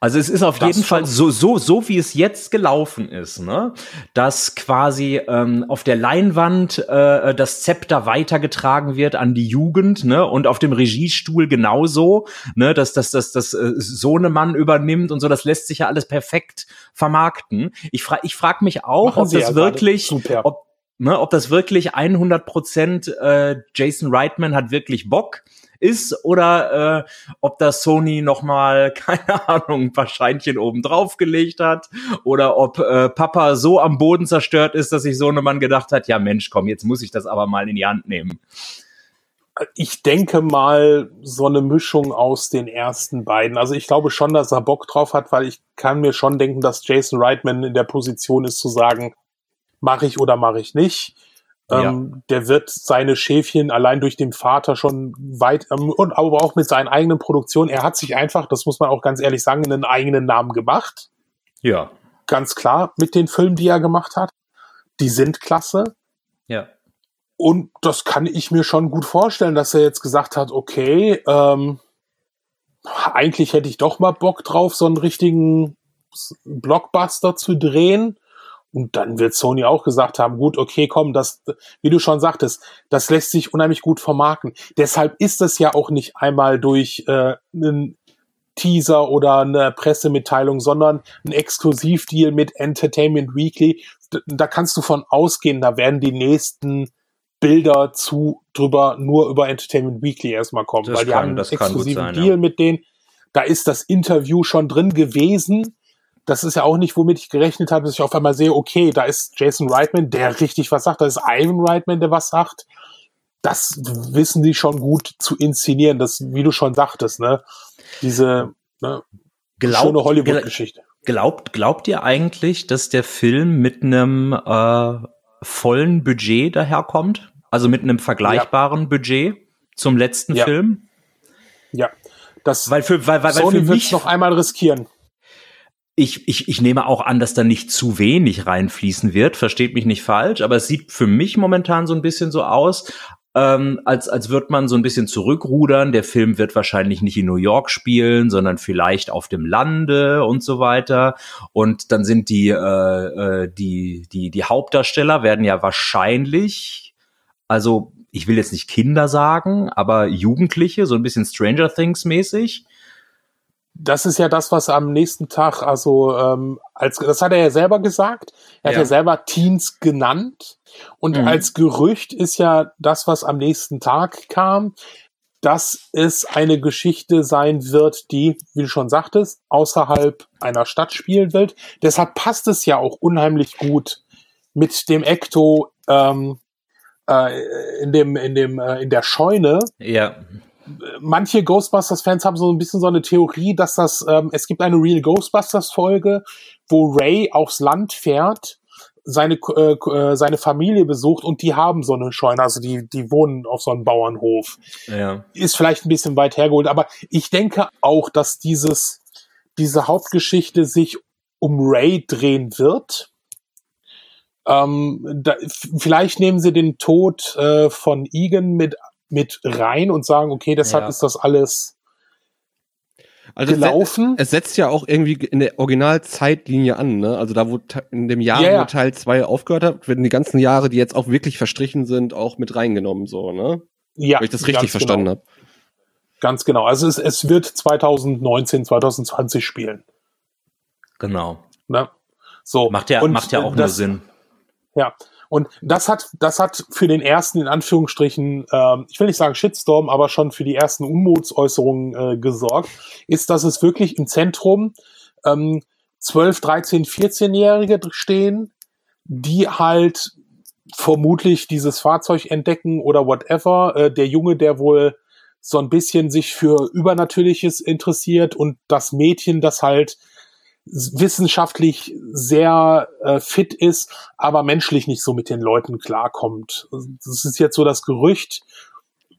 Also es ist auf das jeden Fall so, so, so wie es jetzt gelaufen ist, ne? Dass quasi ähm, auf der Leinwand äh, das Zepter weitergetragen wird an die Jugend, ne? Und auf dem Regiestuhl genauso, ne? Dass das, das, das, das äh, Sohnemann übernimmt und so, das lässt sich ja alles perfekt vermarkten. Ich frage ich frag mich auch, Machen ob Sie das ja wirklich, ob, ne, ob das wirklich 100 Prozent äh, Jason Reitman hat wirklich Bock ist oder äh, ob das Sony noch mal [laughs] keine Ahnung ein paar Scheinchen oben drauf gelegt hat oder ob äh, Papa so am Boden zerstört ist, dass sich so ein Mann gedacht hat, ja Mensch, komm, jetzt muss ich das aber mal in die Hand nehmen. Ich denke mal so eine Mischung aus den ersten beiden. Also ich glaube schon, dass er Bock drauf hat, weil ich kann mir schon denken, dass Jason Reitman in der Position ist zu sagen, mache ich oder mache ich nicht. Ähm, ja. Der wird seine Schäfchen allein durch den Vater schon weit, ähm, und aber auch mit seinen eigenen Produktionen. Er hat sich einfach, das muss man auch ganz ehrlich sagen, einen eigenen Namen gemacht. Ja. Ganz klar mit den Filmen, die er gemacht hat. Die sind klasse. Ja. Und das kann ich mir schon gut vorstellen, dass er jetzt gesagt hat, okay, ähm, eigentlich hätte ich doch mal Bock drauf, so einen richtigen Blockbuster zu drehen. Und dann wird Sony auch gesagt haben, gut, okay, komm, das, wie du schon sagtest, das lässt sich unheimlich gut vermarkten. Deshalb ist es ja auch nicht einmal durch äh, einen Teaser oder eine Pressemitteilung, sondern ein Exklusivdeal mit Entertainment Weekly. Da kannst du von ausgehen, da werden die nächsten Bilder zu drüber nur über Entertainment Weekly erstmal kommen, das weil die kann, haben einen exklusiven sein, Deal ja. mit denen. Da ist das Interview schon drin gewesen das ist ja auch nicht, womit ich gerechnet habe, dass ich auf einmal sehe, okay, da ist Jason Reitman, der richtig was sagt, da ist Ivan Reitman, der was sagt. Das wissen die schon gut zu inszenieren, das, wie du schon sagtest, ne? Diese ne, Glaub, schöne Hollywood-Geschichte. Glaubt, glaubt ihr eigentlich, dass der Film mit einem äh, vollen Budget daherkommt? Also mit einem vergleichbaren ja. Budget zum letzten ja. Film? Ja. Das weil für, weil, weil, weil Sony für mich noch einmal riskieren ich, ich, ich nehme auch an, dass da nicht zu wenig reinfließen wird, versteht mich nicht falsch, aber es sieht für mich momentan so ein bisschen so aus, ähm, als, als wird man so ein bisschen zurückrudern. Der Film wird wahrscheinlich nicht in New York spielen, sondern vielleicht auf dem Lande und so weiter. Und dann sind die, äh, äh, die, die, die Hauptdarsteller werden ja wahrscheinlich, also ich will jetzt nicht Kinder sagen, aber Jugendliche, so ein bisschen Stranger Things mäßig das ist ja das, was am nächsten Tag, also ähm, als das hat er ja selber gesagt. Er hat ja, ja selber Teens genannt. Und mhm. als Gerücht ist ja das, was am nächsten Tag kam, dass es eine Geschichte sein wird, die, wie du schon sagtest, außerhalb einer Stadt spielen wird. Deshalb passt es ja auch unheimlich gut mit dem Ecto ähm, äh, in dem in dem äh, in der Scheune. Ja manche Ghostbusters-Fans haben so ein bisschen so eine Theorie, dass das, ähm, es gibt eine Real Ghostbusters-Folge, wo Ray aufs Land fährt, seine, äh, äh, seine Familie besucht und die haben so eine Scheune, also die, die wohnen auf so einem Bauernhof. Ja. Ist vielleicht ein bisschen weit hergeholt, aber ich denke auch, dass dieses, diese Hauptgeschichte sich um Ray drehen wird. Ähm, da, vielleicht nehmen sie den Tod äh, von Egan mit mit rein und sagen, okay, deshalb ja. ist das alles also gelaufen. Es, setzt ja auch irgendwie in der Originalzeitlinie an, ne? Also da, wo in dem Jahr, ja, ja. wo Teil 2 aufgehört hat, werden die ganzen Jahre, die jetzt auch wirklich verstrichen sind, auch mit reingenommen, so, ne? Ja. Wenn ich das richtig verstanden genau. habe. Ganz genau. Also es, es wird 2019, 2020 spielen. Genau. Ne? So. Macht ja, macht ja auch das, nur Sinn. Ja. Und das hat, das hat für den ersten, in Anführungsstrichen, ähm, ich will nicht sagen Shitstorm, aber schon für die ersten Unmutsäußerungen äh, gesorgt, ist, dass es wirklich im Zentrum ähm, 12, 13, 14-Jährige stehen, die halt vermutlich dieses Fahrzeug entdecken oder whatever. Äh, der Junge, der wohl so ein bisschen sich für Übernatürliches interessiert und das Mädchen, das halt wissenschaftlich sehr äh, fit ist, aber menschlich nicht so mit den Leuten klarkommt. Das ist jetzt so das Gerücht.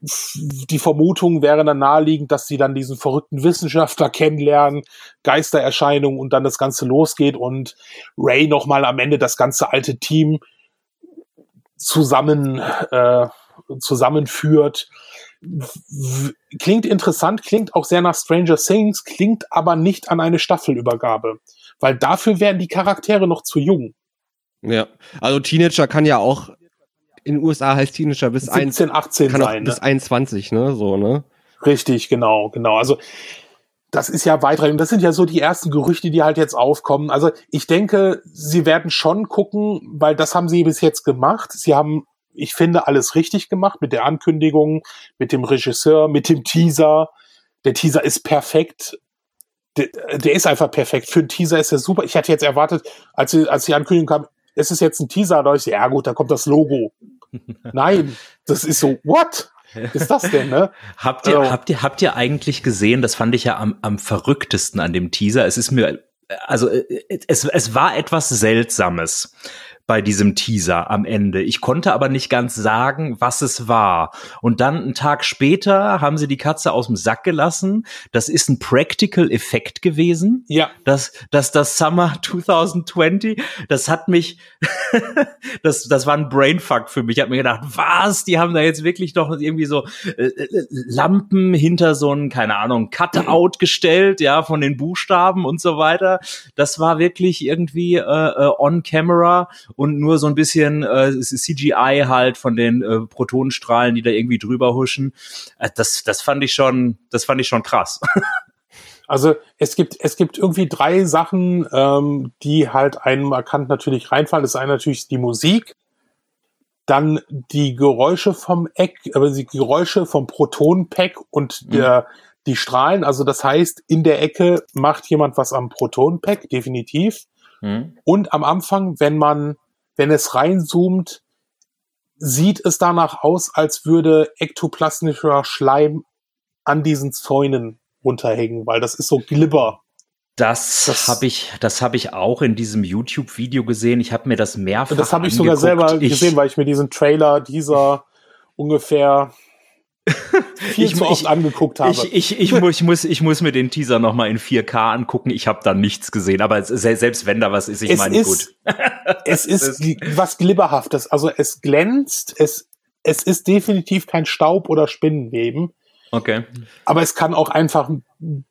Die Vermutung wäre dann naheliegend, dass sie dann diesen verrückten Wissenschaftler [laughs] kennenlernen, Geistererscheinungen und dann das Ganze losgeht und Ray nochmal am Ende das ganze alte Team zusammen äh, zusammenführt. Klingt interessant, klingt auch sehr nach Stranger Things, klingt aber nicht an eine Staffelübergabe, weil dafür wären die Charaktere noch zu jung. Ja, also Teenager kann ja auch in den USA heißt Teenager bis 17, 18 kann sein, auch bis 21, ne, so, ne? Richtig, genau, genau. Also das ist ja weitreichend. Das sind ja so die ersten Gerüchte, die halt jetzt aufkommen. Also ich denke, sie werden schon gucken, weil das haben sie bis jetzt gemacht. Sie haben, ich finde, alles richtig gemacht mit der Ankündigung, mit dem Regisseur, mit dem Teaser. Der Teaser ist perfekt. Der, der ist einfach perfekt. Für einen Teaser ist er super. Ich hatte jetzt erwartet, als, als die Ankündigung kam, es ist jetzt ein Teaser, da ich, ja gut, da kommt das Logo. [laughs] Nein, das ist so, what? ist das denn, ne? [laughs] habt ihr, also, habt ihr, habt ihr eigentlich gesehen, das fand ich ja am, am verrücktesten an dem Teaser. Es ist mir, also, äh, es, es war etwas Seltsames bei diesem Teaser am Ende. Ich konnte aber nicht ganz sagen, was es war. Und dann einen Tag später haben sie die Katze aus dem Sack gelassen. Das ist ein Practical Effekt gewesen. Ja. Das, das, das Summer [laughs] 2020, das hat mich, [laughs] das, das war ein Brainfuck für mich. Ich habe mir gedacht, was? Die haben da jetzt wirklich doch irgendwie so äh, äh Lampen hinter so ein, keine Ahnung, Cutout [clears throat] gestellt, ja, von den Buchstaben und so weiter. Das war wirklich irgendwie äh, äh on camera und nur so ein bisschen äh, CGI halt von den äh, Protonenstrahlen, die da irgendwie drüber huschen. Äh, das, das fand ich schon, das fand ich schon krass. [laughs] Also es gibt es gibt irgendwie drei Sachen, ähm, die halt einem markant natürlich reinfallen. Das ist eine natürlich die Musik, dann die Geräusche vom Eck, aber die Geräusche vom Protonenpack und mhm. der die Strahlen. Also das heißt, in der Ecke macht jemand was am Protonenpack, definitiv. Mhm. Und am Anfang, wenn man wenn es reinzoomt, sieht es danach aus, als würde ektoplasmischer Schleim an diesen Zäunen runterhängen, weil das ist so Glibber. Das, das habe ich, das habe ich auch in diesem YouTube-Video gesehen. Ich habe mir das mehrfach. Das habe ich sogar selber ich, gesehen, weil ich mir diesen Trailer dieser ungefähr viel ich, zu oft ich, angeguckt habe. Ich, ich, ich, muss, ich, muss, ich muss mir den Teaser noch mal in 4K angucken. Ich habe da nichts gesehen, aber selbst wenn da was ist, ich es meine, ist, gut. es ist [laughs] was Glibberhaftes. Also es glänzt, es, es ist definitiv kein Staub oder Spinnenweben. Okay. Aber es kann auch einfach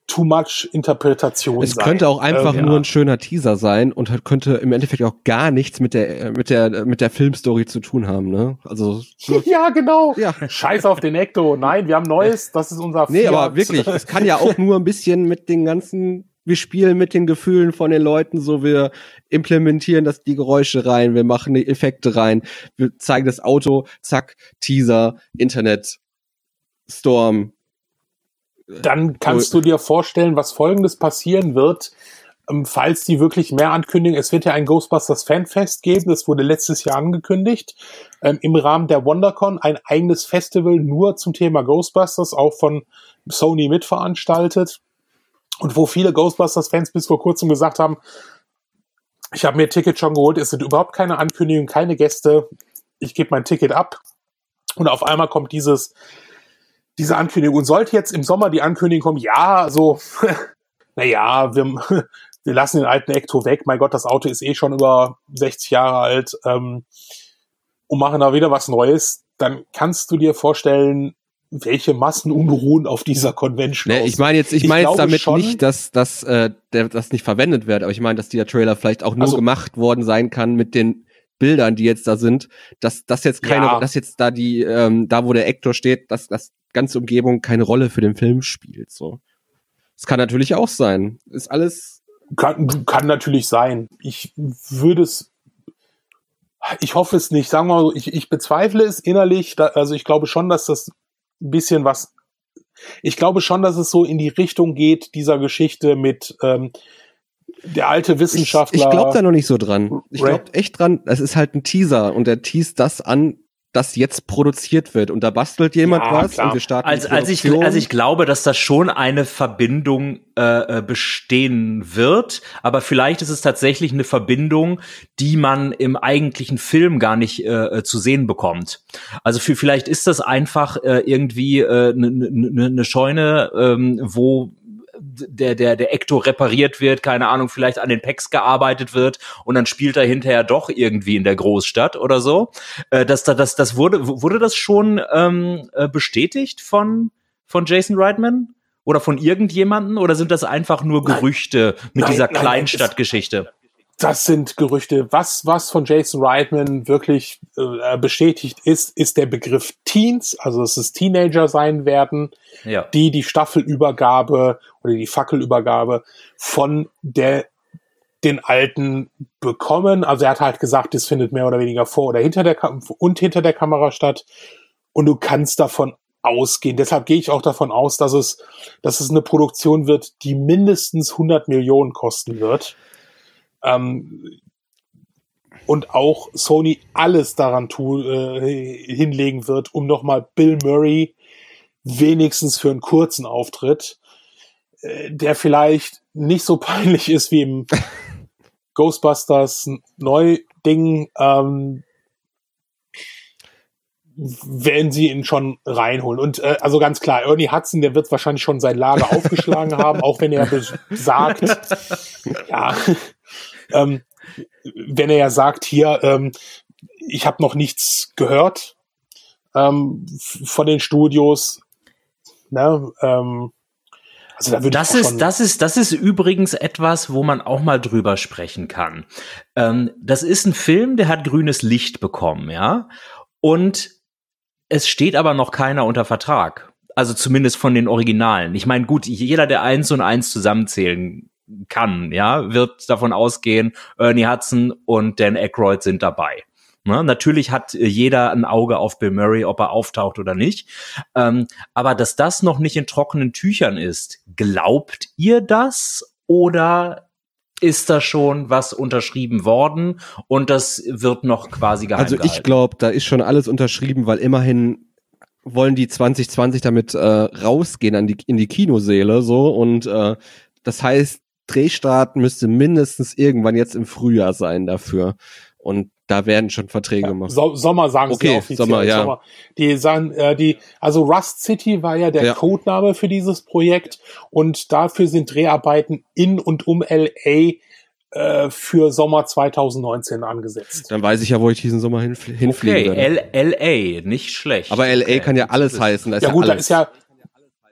too much Interpretation es sein. Es könnte auch einfach ähm, nur ja. ein schöner Teaser sein und halt könnte im Endeffekt auch gar nichts mit der mit der mit der Filmstory zu tun haben, ne? Also [laughs] ja, genau. Ja. Scheiß auf den Ecto. Nein, wir haben neues, das ist unser Nee, Fiat. aber wirklich, es kann ja auch nur ein bisschen mit den ganzen wir spielen mit den Gefühlen von den Leuten, so wir implementieren das die Geräusche rein, wir machen die Effekte rein, wir zeigen das Auto, zack, Teaser, Internet, Storm. Dann kannst du dir vorstellen, was folgendes passieren wird, ähm, falls die wirklich mehr ankündigen. Es wird ja ein Ghostbusters Fanfest geben, das wurde letztes Jahr angekündigt. Ähm, Im Rahmen der WonderCon ein eigenes Festival nur zum Thema Ghostbusters, auch von Sony mitveranstaltet. Und wo viele Ghostbusters-Fans bis vor kurzem gesagt haben, ich habe mir Ticket schon geholt, es sind überhaupt keine Ankündigungen, keine Gäste, ich gebe mein Ticket ab. Und auf einmal kommt dieses diese Ankündigung. Und sollte jetzt im Sommer die Ankündigung kommen, ja, so, [laughs] naja, wir, [laughs] wir lassen den alten Ecto weg. Mein Gott, das Auto ist eh schon über 60 Jahre alt ähm, und machen da wieder was Neues, dann kannst du dir vorstellen, welche Massenunruhen auf dieser Convention nee, Ich meine jetzt, ich, ich meine jetzt damit schon, nicht, dass, dass äh, der, das nicht verwendet wird, aber ich meine, dass dieser Trailer vielleicht auch nur also, gemacht worden sein kann mit den Bildern, die jetzt da sind, dass das jetzt keine, ja. dass jetzt da die, ähm, da wo der Ektor steht, dass das ganze Umgebung keine Rolle für den Film spielt. So, das kann natürlich auch sein. Ist alles kann, kann natürlich sein. Ich würde es, ich hoffe es nicht. Sagen wir mal so, ich, ich bezweifle es innerlich. Da, also ich glaube schon, dass das ein bisschen was. Ich glaube schon, dass es so in die Richtung geht dieser Geschichte mit ähm, der alte Wissenschaftler. Ich, ich glaube da noch nicht so dran. Ich glaube echt dran, es ist halt ein Teaser und der teast das an, das jetzt produziert wird und da bastelt jemand ja, was klar. und wir starten also, also ich also ich glaube dass da schon eine Verbindung äh, äh, bestehen wird aber vielleicht ist es tatsächlich eine Verbindung die man im eigentlichen Film gar nicht äh, äh zu sehen bekommt also für vielleicht ist das einfach äh, irgendwie eine äh, ne, ne, ne Scheune ähm, wo der, der, der Ecto repariert wird, keine Ahnung, vielleicht an den Packs gearbeitet wird und dann spielt er hinterher doch irgendwie in der Großstadt oder so. Äh, das, das, das wurde, wurde das schon ähm, äh, bestätigt von, von Jason Reitman? Oder von irgendjemanden? Oder sind das einfach nur Gerüchte nein, mit nein, dieser Kleinstadtgeschichte? Das sind Gerüchte. Was, was von Jason Reitman wirklich äh, bestätigt ist, ist der Begriff Teens, also dass es Teenager sein werden, ja. die die Staffelübergabe oder die Fackelübergabe von der den Alten bekommen. Also er hat halt gesagt, es findet mehr oder weniger vor oder hinter der Kam und hinter der Kamera statt. Und du kannst davon ausgehen. Deshalb gehe ich auch davon aus, dass es, dass es eine Produktion wird, die mindestens 100 Millionen kosten wird. Ähm, und auch Sony alles daran tu, äh, hinlegen wird, um nochmal Bill Murray wenigstens für einen kurzen Auftritt, äh, der vielleicht nicht so [laughs] peinlich ist wie im [laughs] Ghostbusters Neu-Ding, ähm, wenn sie ihn schon reinholen. Und äh, also ganz klar, Ernie Hudson, der wird wahrscheinlich schon sein Lager aufgeschlagen haben, auch wenn er [laughs] sagt, ja, ähm, wenn er ja sagt, hier, ähm, ich habe noch nichts gehört ähm, von den Studios. Ne, ähm, also da das ist, das ist, das ist übrigens etwas, wo man auch mal drüber sprechen kann. Ähm, das ist ein Film, der hat grünes Licht bekommen, ja. Und es steht aber noch keiner unter Vertrag. Also zumindest von den Originalen. Ich meine, gut, jeder, der eins und eins zusammenzählen kann, ja, wird davon ausgehen, Ernie Hudson und Dan Aykroyd sind dabei. Ne? Natürlich hat äh, jeder ein Auge auf Bill Murray, ob er auftaucht oder nicht. Ähm, aber dass das noch nicht in trockenen Tüchern ist, glaubt ihr das oder ist da schon was unterschrieben worden und das wird noch quasi geheim Also ich glaube, da ist schon alles unterschrieben, weil immerhin wollen die 2020 damit äh, rausgehen an die, in die Kinoseele so und äh, das heißt, Drehstart müsste mindestens irgendwann jetzt im Frühjahr sein dafür. Und da werden schon Verträge ja, gemacht. So, Sommer sagen okay, sie offiziell. Sommer, ja. Sommer. Die sagen, äh, die, also Rust City war ja der ja. Codename für dieses Projekt und dafür sind Dreharbeiten in und um LA äh, für Sommer 2019 angesetzt. Dann weiß ich ja, wo ich diesen Sommer hinf hinfliegen okay, LA, nicht schlecht. Aber LA okay. kann ja alles heißen. ja, gut, da ist ja,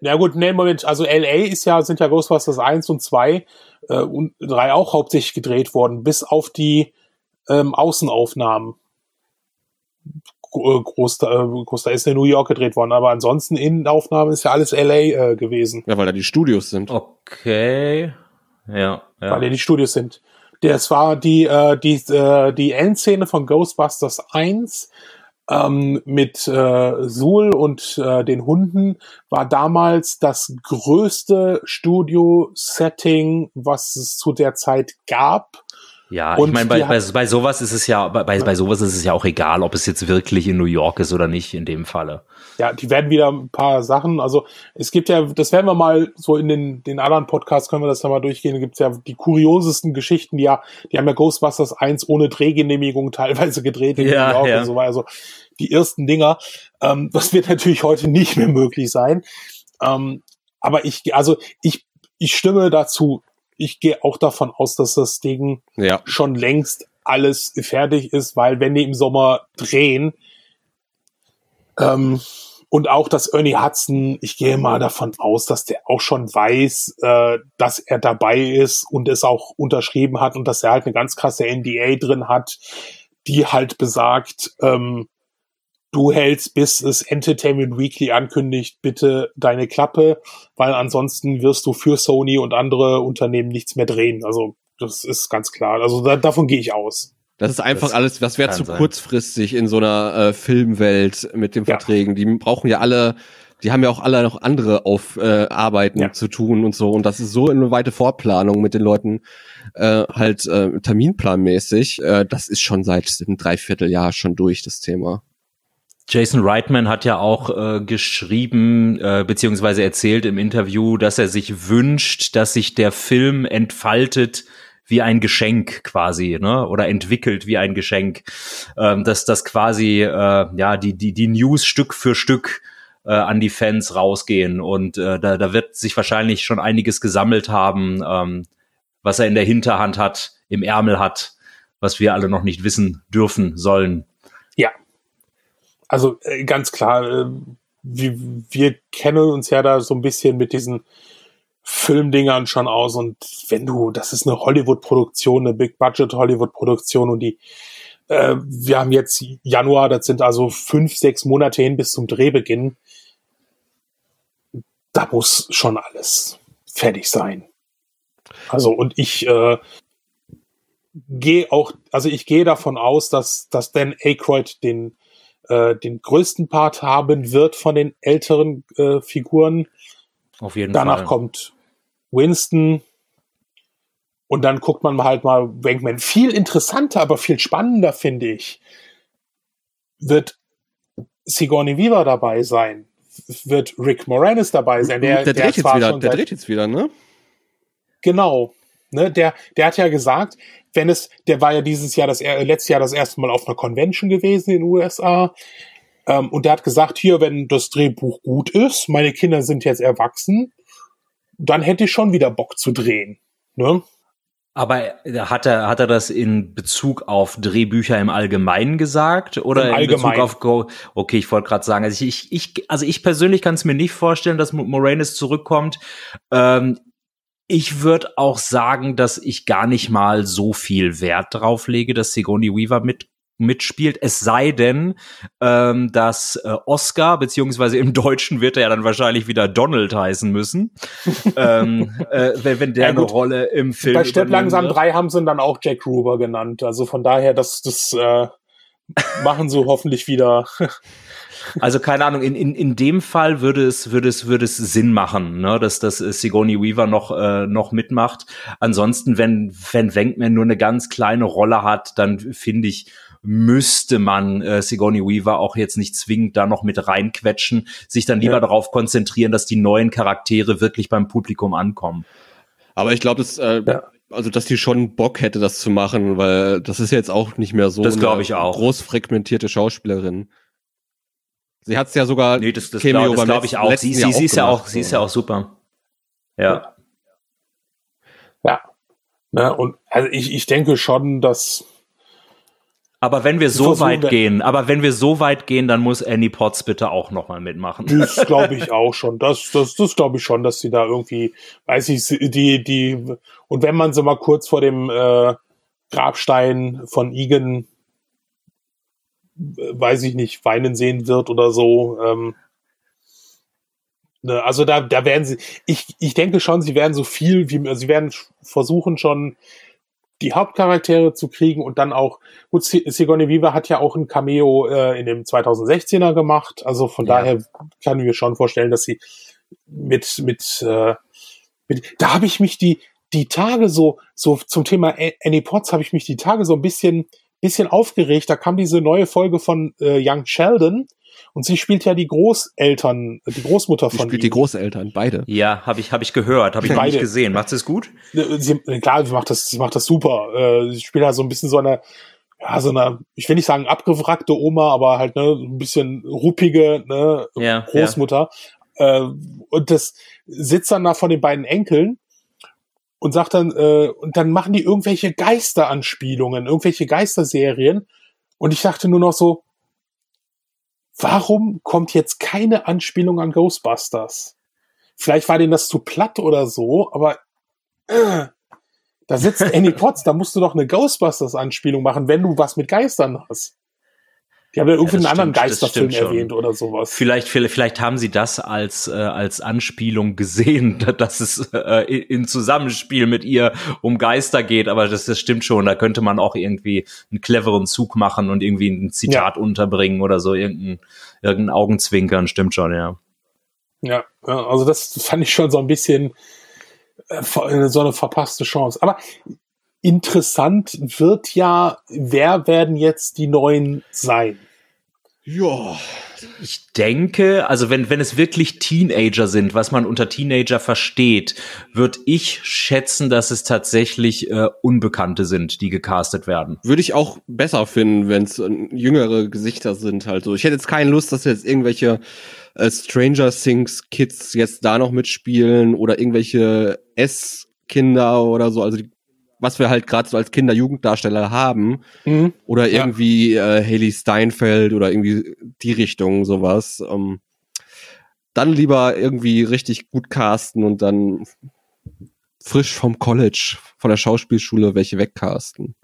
ja gut, nee, Moment, also LA ist ja, sind ja Ghostbusters 1 und 2 äh, und 3 auch hauptsächlich gedreht worden, bis auf die ähm, Außenaufnahmen. Äh, Großteil, äh, Großteil ist in New York gedreht worden, aber ansonsten Innenaufnahmen ist ja alles LA äh, gewesen. Ja, weil da die Studios sind. Okay. Ja, ja. Weil ja die Studios sind. Das war die, äh, die, äh, die Endszene von Ghostbusters 1 ähm, mit äh, Sul und äh, den Hunden war damals das größte Studio-Setting, was es zu der Zeit gab. Ja, und ich meine, bei, bei, bei sowas ist es ja, bei, bei sowas ist es ja auch egal, ob es jetzt wirklich in New York ist oder nicht in dem Falle. Ja, die werden wieder ein paar Sachen, also es gibt ja, das werden wir mal so in den, den anderen Podcasts können wir das dann mal durchgehen, da gibt's ja die kuriosesten Geschichten, die ja, die haben ja Ghostbusters 1 ohne Drehgenehmigung [laughs] teilweise gedreht in ja, New York ja. und so weiter, also die ersten Dinger. Ähm, [laughs] das wird natürlich heute nicht mehr möglich sein. Ähm, aber ich, also ich, ich stimme dazu ich gehe auch davon aus, dass das Ding ja. schon längst alles fertig ist, weil wenn die im Sommer drehen ähm, und auch dass Ernie Hudson, ich gehe mal davon aus, dass der auch schon weiß, äh, dass er dabei ist und es auch unterschrieben hat und dass er halt eine ganz krasse NDA drin hat, die halt besagt, ähm, du hältst, bis es Entertainment Weekly ankündigt, bitte deine Klappe, weil ansonsten wirst du für Sony und andere Unternehmen nichts mehr drehen. Also das ist ganz klar. Also da, davon gehe ich aus. Das ist einfach das alles, was wäre zu sein. kurzfristig in so einer äh, Filmwelt mit den Verträgen. Ja. Die brauchen ja alle, die haben ja auch alle noch andere Aufarbeiten äh, ja. zu tun und so. Und das ist so eine weite Vorplanung mit den Leuten, äh, halt äh, terminplanmäßig. Äh, das ist schon seit einem Dreivierteljahr schon durch, das Thema. Jason Reitman hat ja auch äh, geschrieben äh, beziehungsweise erzählt im Interview, dass er sich wünscht, dass sich der Film entfaltet wie ein Geschenk quasi, ne? Oder entwickelt wie ein Geschenk, ähm, dass das quasi äh, ja die die die News Stück für Stück äh, an die Fans rausgehen. Und äh, da, da wird sich wahrscheinlich schon einiges gesammelt haben, ähm, was er in der Hinterhand hat, im Ärmel hat, was wir alle noch nicht wissen dürfen sollen. Ja. Also äh, ganz klar, äh, wir, wir kennen uns ja da so ein bisschen mit diesen Filmdingern schon aus und wenn du, das ist eine Hollywood-Produktion, eine Big-Budget-Hollywood-Produktion und die, äh, wir haben jetzt Januar, das sind also fünf, sechs Monate hin bis zum Drehbeginn. Da muss schon alles fertig sein. Also und ich äh, gehe auch, also ich gehe davon aus, dass, dass Dan Aykroyd den äh, den größten Part haben wird von den älteren äh, Figuren. Auf jeden Danach Fall. kommt Winston und dann guckt man halt mal Wankman. Viel interessanter, aber viel spannender finde ich, wird Sigourney Weaver dabei sein. Wird Rick Moranis dabei sein. Der, der, dreht, jetzt wieder, der dreht jetzt wieder, ne? Genau. Ne, der, der hat ja gesagt, wenn es, der war ja dieses Jahr das äh, letztes Jahr das erste Mal auf einer Convention gewesen in den USA. Ähm, und der hat gesagt, hier, wenn das Drehbuch gut ist, meine Kinder sind jetzt erwachsen, dann hätte ich schon wieder Bock zu drehen. Ne? Aber hat er, hat er das in Bezug auf Drehbücher im Allgemeinen gesagt oder Im in Bezug Allgemeinen. auf Go? Okay, ich wollte gerade sagen, also ich, ich, also ich persönlich kann es mir nicht vorstellen, dass Moranis zurückkommt. Ähm, ich würde auch sagen, dass ich gar nicht mal so viel Wert drauf lege, dass Sigourney Weaver mit mitspielt, es sei denn, ähm, dass äh, Oscar, beziehungsweise im [laughs] Deutschen wird er ja dann wahrscheinlich wieder Donald heißen müssen, ähm, äh, wenn, wenn der Ja, eine. Rolle im Film Bei übernehmen langsam. 3 haben sie ihn dann auch Jack Gruber genannt. Also von daher, das, das äh, machen sie hoffentlich wieder. [laughs] Also keine Ahnung, in, in, in dem Fall würde es, würde es, würde es Sinn machen, ne, dass das äh, Sigourney Weaver noch, äh, noch mitmacht. Ansonsten, wenn, wenn Wenkman nur eine ganz kleine Rolle hat, dann finde ich, müsste man äh, Sigourney Weaver auch jetzt nicht zwingend da noch mit reinquetschen, sich dann lieber Ja. darauf konzentrieren, dass die neuen Charaktere wirklich beim Publikum ankommen. Aber ich glaube, dass, äh, Ja. also, dass die schon Bock hätte, das zu machen, weil das ist jetzt auch nicht mehr so Das eine ich auch. groß fragmentierte Schauspielerin. Sie hat es ja sogar Nee, das, das glaube glaub ich auch. Sie, sie, sie ist ja auch, sie ist ja auch super. Ja. Ja. Ne, und also ich, ich denke schon, dass Aber wenn wir so weit wir- gehen, aber wenn wir so weit gehen, dann muss Annie Potts bitte auch noch mal mitmachen. Das glaube ich auch schon. Das, das, das glaube ich schon, dass sie da irgendwie, weiß ich, die, die, und wenn man sie mal kurz vor dem äh, Grabstein von Igen, weiß ich nicht, weinen sehen wird oder so. Ähm, ne, also da, da werden sie, ich, ich denke schon, sie werden so viel wie, sie werden versuchen schon, die Hauptcharaktere zu kriegen und dann auch, gut, Si- Sigourney Weaver hat ja auch ein Cameo äh, in dem 2016er gemacht, also von Ja. daher kann ich mir schon vorstellen, dass sie mit, mit, äh, mit da habe ich mich die, die Tage so, so zum Thema Annie Potts habe ich mich die Tage so ein bisschen, bisschen aufgeregt. Da kam diese neue Folge von äh, Young Sheldon und sie spielt ja die Großeltern, die Großmutter Die von spielt die ihm. Großeltern, beide. Ja, habe ich, hab ich gehört, habe ich noch nicht Beide. gesehen. Macht es gut? sie, klar, sie macht das, sie macht das super. Äh, sie spielt halt so ein bisschen so eine, ja, so eine, ich will nicht sagen abgewrackte Oma, aber halt ne, ein bisschen ruppige ne, Ja, Großmutter. Äh, und das sitzt dann da von den beiden Enkeln und sagt dann, äh, und dann machen die irgendwelche Geisteranspielungen, irgendwelche Geisterserien. Und ich dachte nur noch so, warum kommt jetzt keine Anspielung an Ghostbusters? Vielleicht war denen das zu platt oder so, aber äh, da sitzt Annie [laughs] Potts, da musst du doch eine Ghostbusters-Anspielung machen, wenn du was mit Geistern hast. Die haben ja irgendwie das einen anderen Geisterfilm schon. erwähnt oder sowas. Vielleicht, vielleicht, vielleicht haben sie das als, äh, als Anspielung gesehen, [laughs] dass es äh, in Zusammenspiel mit ihr um Geister geht, aber das, das stimmt schon. Da könnte man auch irgendwie einen cleveren Zug machen und irgendwie ein Zitat unterbringen oder so, irgendein, irgendein Augenzwinkern, stimmt schon, ja. Ja, ja, also das fand ich schon so ein bisschen äh, ver- so eine verpasste Chance. Aber interessant wird ja, wer werden jetzt die neuen sein? Ja. Ich denke, also wenn, wenn es wirklich Teenager sind, was man unter Teenager versteht, würde ich schätzen, dass es tatsächlich äh, Unbekannte sind, die gecastet werden. Würde ich auch besser finden, wenn es äh, jüngere Gesichter sind halt so. Ich hätte jetzt keine Lust, dass jetzt irgendwelche äh, Stranger Things Kids jetzt da noch mitspielen oder irgendwelche S-Kinder oder so. Also die was wir halt gerade so als Kinder-Jugenddarsteller haben. Mhm. Oder irgendwie ja. äh, Haley Steinfeld oder irgendwie die Richtung, sowas. Ähm, dann lieber irgendwie richtig gut casten und dann frisch vom College, von der Schauspielschule welche wegcasten.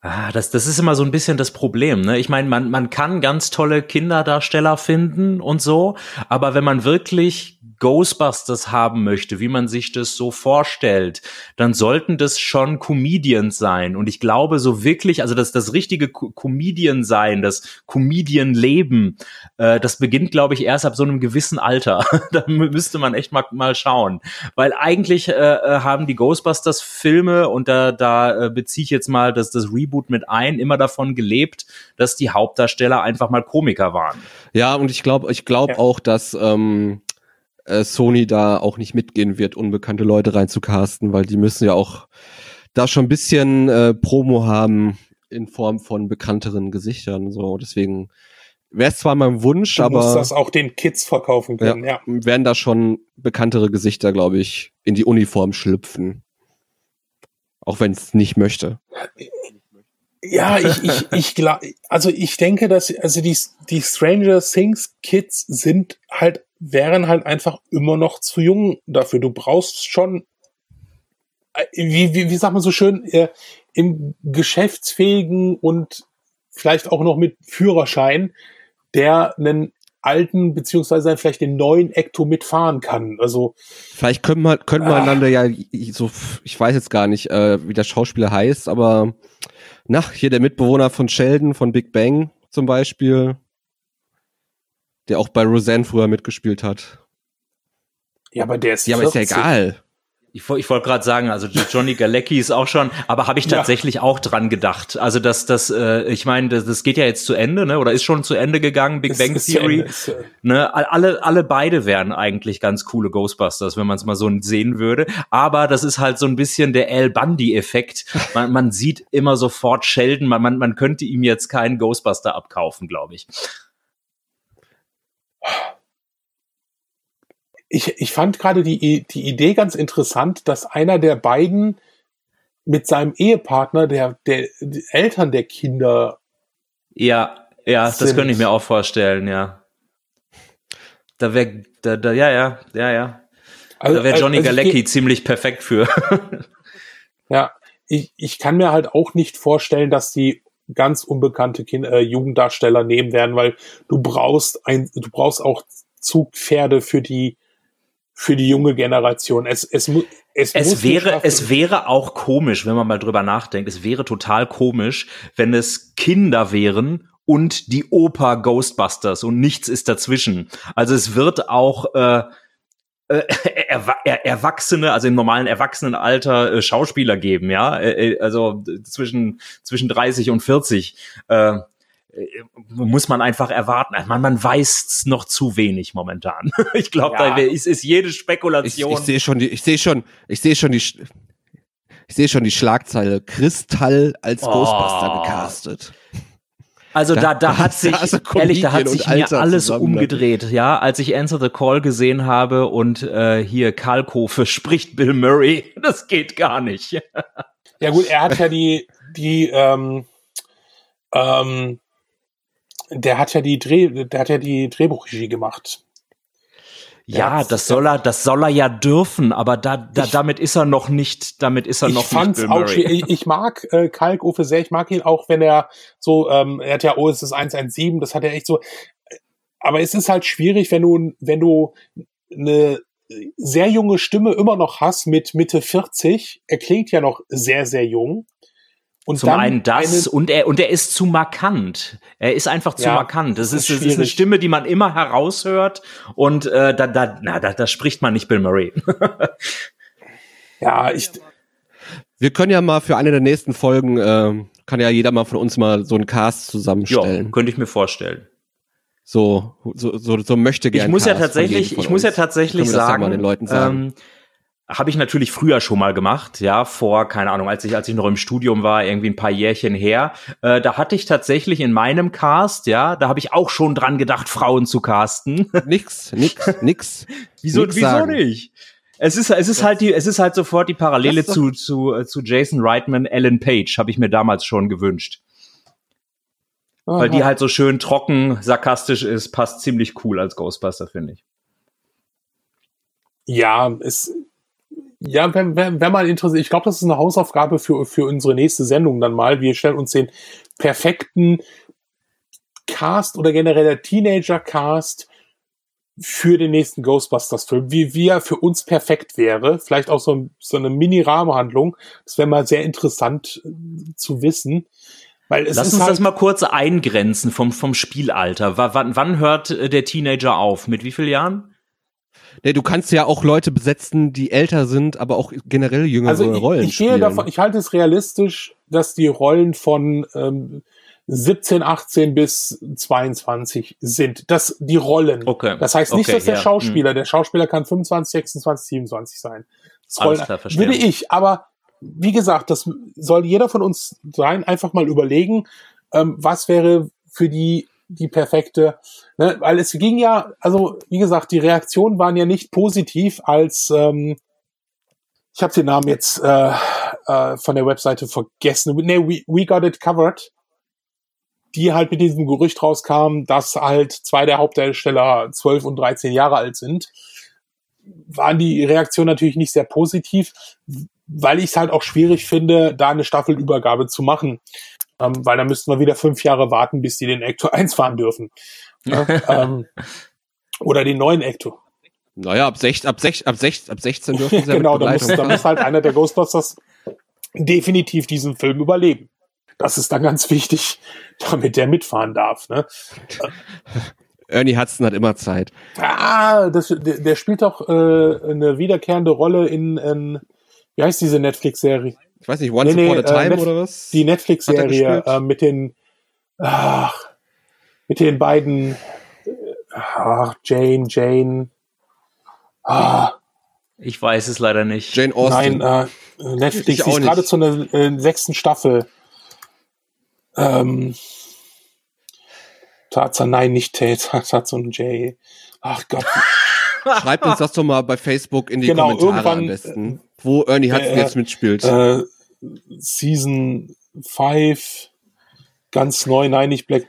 Ah, das, das ist immer so ein bisschen das Problem. Ne? Ich meine, man, man kann ganz tolle Kinderdarsteller finden und so, aber wenn man wirklich Ghostbusters haben möchte, wie man sich das so vorstellt, dann sollten das schon Comedians sein. Und ich glaube so wirklich, also das, das richtige Comedian sein, das Comedian-Leben, äh, das beginnt, glaube ich, erst ab so einem gewissen Alter. [laughs] da müsste man echt mal, mal schauen. Weil eigentlich äh, äh, haben die Ghostbusters-Filme, und da, da äh, beziehe ich jetzt mal das, das Reboot mit ein, immer davon gelebt, dass die Hauptdarsteller einfach mal Komiker waren. Ja, und ich glaube ich glaube ja. auch, dass ähm, äh, Sony da auch nicht mitgehen wird, unbekannte Leute reinzucasten, weil die müssen ja auch da schon ein bisschen äh, Promo haben in Form von bekannteren Gesichtern. So, deswegen wäre es zwar mein Wunsch, du aber. Muss das auch den Kids verkaufen können, ja. ja. Werden da schon bekanntere Gesichter, glaube ich, in die Uniform schlüpfen. Auch wenn es nicht möchte. Ja, ich, ich, ich glaube, also ich denke, dass, also die, die Stranger Things Kids sind halt wären halt einfach immer noch zu jung dafür. Du brauchst schon, äh, wie, wie, wie sagt man so schön, äh, im geschäftsfähigen und vielleicht auch noch mit Führerschein, der einen alten beziehungsweise vielleicht den neuen Ecto mitfahren kann. Also vielleicht können wir können wir ah. einander ja so ich weiß jetzt gar nicht, äh, wie der Schauspieler heißt, aber nach hier der Mitbewohner von Sheldon von Big Bang zum Beispiel, der auch bei Roseanne früher mitgespielt hat. Ja, aber der ist Ja, aber ist ja egal. Ich, ich wollte gerade sagen, also Johnny Galecki ist auch schon, aber habe ich tatsächlich ja. auch dran gedacht. Also das, das, äh, ich meine, das, das geht ja jetzt zu Ende, ne? Oder ist schon zu Ende gegangen, Big Bang Theory. Ne? Alle, alle beide wären eigentlich ganz coole Ghostbusters, wenn man es mal so sehen würde. Aber das ist halt so ein bisschen der Al Bundy-Effekt. Man, man sieht immer sofort Sheldon, man, man, man könnte ihm jetzt keinen Ghostbuster abkaufen, glaube ich. Ich, ich fand gerade die, die Idee ganz interessant, dass einer der beiden mit seinem Ehepartner, der, der, die Eltern der Kinder. Ja, ja, sind. das könnte ich mir auch vorstellen, ja. Da wäre, da, da, ja, ja, ja, ja. Also, da wäre Johnny also Galecki ziemlich perfekt für. ja, ich, ich kann mir halt auch nicht vorstellen, dass die ganz unbekannte kind, äh, Jugenddarsteller nehmen werden, weil du brauchst ein, du brauchst auch Zugpferde für die für die junge Generation. Es, es, es, es wäre, es wäre auch komisch, wenn man mal drüber nachdenkt. Es wäre total komisch, wenn es Kinder wären und die Oper Ghostbusters und nichts ist dazwischen. Also es wird auch äh, äh, er, er, Erwachsene, also im normalen Erwachsenenalter äh, Schauspieler geben, ja, äh, äh also zwischen zwischen 30 und 40. Äh, äh, muss man einfach erwarten. Man, man weiß noch zu wenig momentan. [laughs] ich glaube, ja. da ist, ist jede Spekulation. Ich, ich sehe schon, die, ich sehe schon, ich sehe schon die, ich sehe schon die Schlagzeile Kristall als oh. Ghostbuster gecastet. Also da, da, da [laughs] hat sich, also ehrlich, da hat sich mir alles umgedreht, ja, als ich Answer the Call gesehen habe und äh, hier Kalkofe [laughs] spricht Bill Murray, das geht gar nicht. ja gut, er hat ja die, die, ähm, ähm, der hat ja die Dreh, der hat ja die Drehbuchregie gemacht. Ja, das soll er, das soll er ja dürfen, aber da, da ich, damit ist er noch nicht, damit ist er noch fand's nicht Bill Auch, ich, ich mag äh, Kalk Uwe sehr, ich mag ihn auch, wenn er so, ähm, er hat ja OSS 117, das hat er echt so, aber es ist halt schwierig, wenn du, wenn du eine sehr junge Stimme immer noch hast mit Mitte 40, er klingt ja noch sehr, sehr jung. Und Zum einen das und er und er ist zu markant. Er ist einfach zu ja, markant. Das, ist, das ist eine Stimme, die man immer heraushört und äh, da da na da, da spricht man nicht Bill Murray. [laughs] ja, ich wir können ja mal für eine der nächsten Folgen äh, kann ja jeder mal von uns mal so einen Cast zusammenstellen. Ja, könnte ich mir vorstellen. So, so, so, so möchte gerne. Ich muss ja tatsächlich, ich muss ja tatsächlich sagen, ja den Leuten sagen. Ähm, habe ich natürlich früher schon mal gemacht, ja, vor, keine Ahnung, als ich, als ich noch im Studium war, irgendwie ein paar Jährchen her. Äh, da hatte ich tatsächlich in meinem Cast, ja, da habe ich auch schon dran gedacht, Frauen zu casten. [laughs] Nix, nix, nix. wieso, nix wieso nicht? Es ist, es ist halt die, es ist halt sofort die Parallele zu, zu, äh, zu Jason Reitman, Ellen Page, habe ich mir damals schon gewünscht. Weil die halt so schön trocken, sarkastisch ist, passt ziemlich cool als Ghostbuster, finde ich. Ja, es, ja, wenn, wenn, wenn man interessiert, ich glaube, das ist eine Hausaufgabe für, für unsere nächste Sendung dann mal. Wir stellen uns den perfekten Cast oder generell der Teenager-Cast für den nächsten Ghostbusters-Film, wie, wie er für uns perfekt wäre. Vielleicht auch so, so eine Mini-Rahmenhandlung. Das wäre mal sehr interessant äh, zu wissen. Weil es Lass uns halt, das mal kurz eingrenzen vom, vom Spielalter. W wann, wann hört äh, der Teenager auf? Mit wie vielen Jahren? Nee, du kannst ja auch Leute besetzen, die älter sind, aber auch generell jüngere also ich, Rollen ich gehe spielen. davon, ich halte es realistisch, dass die Rollen von ähm, 17, 18 bis 22 sind. Das die Rollen. Okay. Das heißt nicht, Okay, dass der ja. Schauspieler, der Schauspieler kann 25, 26, 27 sein. Das Alles Rollen- klar, verstehe. würde ich, aber wie gesagt, das soll jeder von uns sein, einfach mal überlegen, ähm, was wäre für die die perfekte, ne? weil es ging ja, also wie gesagt, die Reaktionen waren ja nicht positiv, als ähm, ich habe den Namen jetzt äh, äh, von der Webseite vergessen. Nee, we, we Got It Covered. Die halt mit diesem Gerücht rauskam, dass halt zwei der Hauptdarsteller 12 und 13 Jahre alt sind, waren die Reaktionen natürlich nicht sehr positiv, weil ich es halt auch schwierig finde, da eine Staffelübergabe zu machen. Ähm, weil da müssten wir wieder fünf Jahre warten, bis die den Ecto [laughs] 1 fahren dürfen. Ja, ähm, oder den neuen Ecto. Naja, ab, sech, ab, sech, ab, sech, ab 16 dürfen sie ja genau, da muss, Begleitung da fahren. muss halt einer der Ghostbusters definitiv diesen Film überleben. Das ist dann ganz wichtig, [laughs] damit der mitfahren darf. Ne? [laughs] Ernie Hudson hat immer Zeit. Ah, das, der, der spielt doch äh, eine wiederkehrende Rolle in, in wie heißt diese Netflix-Serie? Ich weiß nicht, Once Nee, nee, Upon a äh, Time Netf- oder was? Die er Netflix-Serie äh, mit den ach, mit den beiden äh, ach, Jane, Jane. Ah, Ich weiß es leider nicht. Jane Austen. Nein, äh, Netflix ist gerade zu einer äh, sechsten Staffel. Ähm, Tarzan, nein, nicht Tarzan, Tarzan J. Ach Gott. Schreibt uns das doch mal bei Facebook in die Genau, Kommentare am besten, wo Ernie Hudson äh, jetzt mitspielt. Äh, Season 5, ganz neu, nein, nicht Black.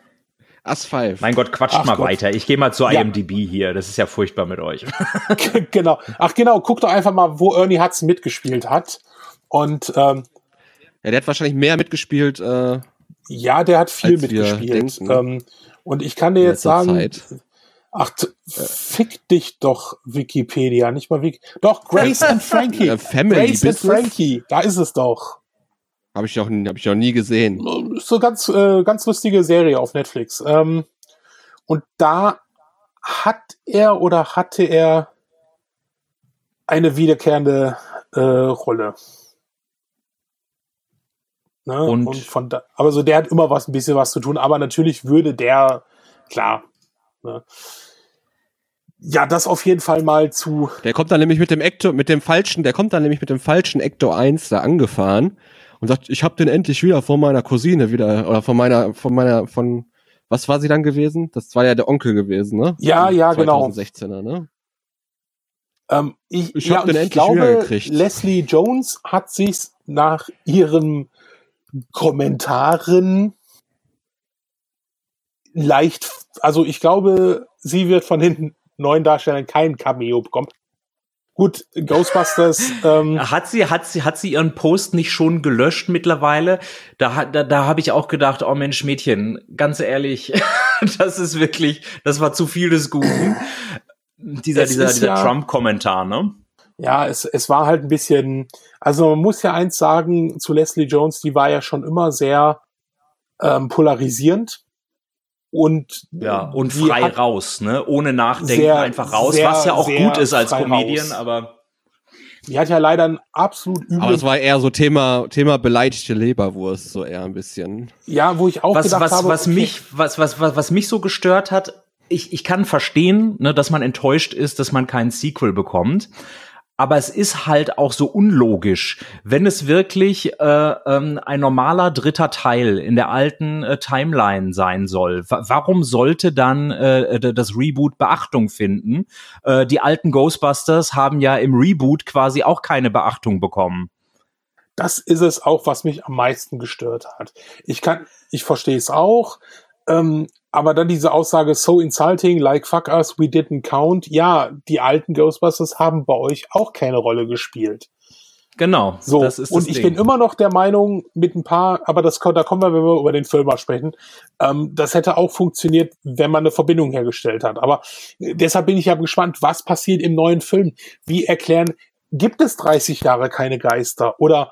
As Five. Mein Gott, quatscht Ach mal Gott. weiter. Ich gehe mal zur Ja. IMDb hier. Das ist ja furchtbar mit euch. [laughs] genau. Ach genau, guck doch einfach mal, wo Ernie Hudson mitgespielt hat. Und ähm, Ja, der hat wahrscheinlich mehr mitgespielt. Äh, ja, der hat viel mitgespielt. Ähm, und ich kann dir jetzt sagen, Zeit. Ach, fick dich doch, Wikipedia, nicht mal Wiki. Doch, Grace and Frankie. Äh, Family Grace and Business? Frankie, da ist es doch. Habe ich, auch- hab ich noch nie gesehen. So ganz, äh, ganz lustige Serie auf Netflix. Ähm, und da hat er oder hatte er eine wiederkehrende äh, Rolle. Ne? Und- Und, von da, aber so der hat immer was, ein bisschen was zu tun. Aber natürlich würde der, klar. Ne? Ja, das auf jeden Fall mal zu. Der kommt dann nämlich mit dem Ecto, mit dem falschen, der kommt dann nämlich mit dem falschen Ecto 1 da angefahren und sagt, ich hab den endlich wieder von meiner Cousine wieder oder von meiner, von meiner, von was war sie dann gewesen? Das war ja der Onkel gewesen, ne? Ja, ja, genau. 2016er, ne? Ähm, ich Ich ja, den ich endlich glaube. Leslie Jones hat sich nach ihren Kommentaren leicht, also ich glaube, sie wird von den neuen Darstellern kein Cameo bekommen. Gut, Ghostbusters, [laughs] ähm, Hat sie, hat sie, hat sie ihren Post nicht schon gelöscht mittlerweile? Da, da, da habe ich auch gedacht, oh Mensch, Mädchen, ganz ehrlich, [laughs] das ist wirklich, das war zu viel des Guten. Dieser, Es dieser, dieser ja- Trump-Kommentar, ne? ja, es, es war halt ein bisschen, also man muss ja eins sagen zu Leslie Jones, die war ja schon immer sehr ähm, polarisierend und Ja, und die frei raus, ne? Ohne Nachdenken Sehr, einfach raus, sehr, was ja auch gut ist als Comedian, raus. aber Die hat ja leider ein absolut übles. Aber das war eher so Thema, Thema beleidigte Leberwurst, so eher ein bisschen. Ja, wo ich auch was, gedacht was, habe. Was okay, mich, was, was, was, was mich so gestört hat, ich, ich kann verstehen, ne, dass man enttäuscht ist, dass man keinen Sequel bekommt aber es ist halt auch so unlogisch, wenn es wirklich äh, ähm, ein normaler dritter Teil in der alten äh, Timeline sein soll. W warum sollte dann äh, das Reboot Beachtung finden? Äh, die alten Ghostbusters haben ja im Reboot quasi auch keine Beachtung bekommen. Das ist es auch, was mich am meisten gestört hat. Ich kann, ich verstehe es auch. Ähm, aber dann diese Aussage, so insulting, like fuck us, we didn't count. Ja, die alten Ghostbusters haben bei euch auch keine Rolle gespielt. Genau. So, und ich Ding. bin immer noch der Meinung, mit ein paar, aber das da kommen wir, wenn wir über den Film mal sprechen, ähm, das hätte auch funktioniert, wenn man eine Verbindung hergestellt hat. Aber äh, deshalb bin ich ja gespannt, was passiert im neuen Film. Wie erklären, gibt es 30 Jahre keine Geister? Oder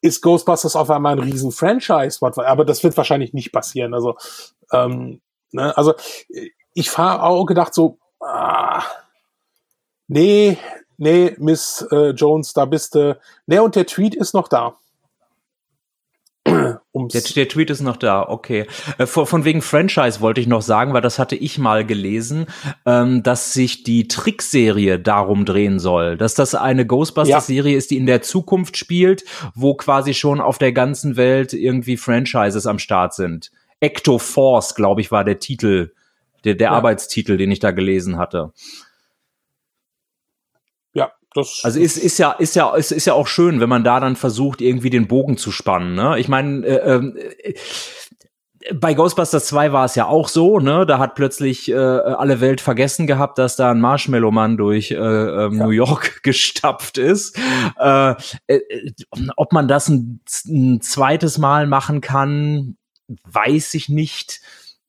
ist Ghostbusters auf einmal ein riesen Franchise, aber das wird wahrscheinlich nicht passieren. Also, ähm, ne, also ich fahre auch gedacht so, ah, nee, nee, Miss äh, Jones, da bist du. Nee, und der Tweet ist noch da. [clears throat] Der, der, Tweet ist noch da, okay. Äh, von, von, wegen Franchise wollte ich noch sagen, weil das hatte ich mal gelesen, ähm, dass sich die Trickserie darum drehen soll, dass das eine Ghostbusters-Serie ja. ist, die in der Zukunft spielt, wo quasi schon auf der ganzen Welt irgendwie Franchises am Start sind. Ecto Force, glaube ich, war der Titel, der, der ja. Arbeitstitel, den ich da gelesen hatte. Das also ist, ist ja ist ja ist, ist ja auch schön, wenn man da dann versucht irgendwie den Bogen zu spannen. Ne? Ich meine, äh, äh, bei Ghostbusters 2 war es ja auch so, ne? Da hat plötzlich äh, alle Welt vergessen gehabt, dass da ein Marshmallow-Mann durch äh, ähm, ja. New York [laughs] gestapft ist. Äh, äh, ob man das ein, ein zweites Mal machen kann, weiß ich nicht.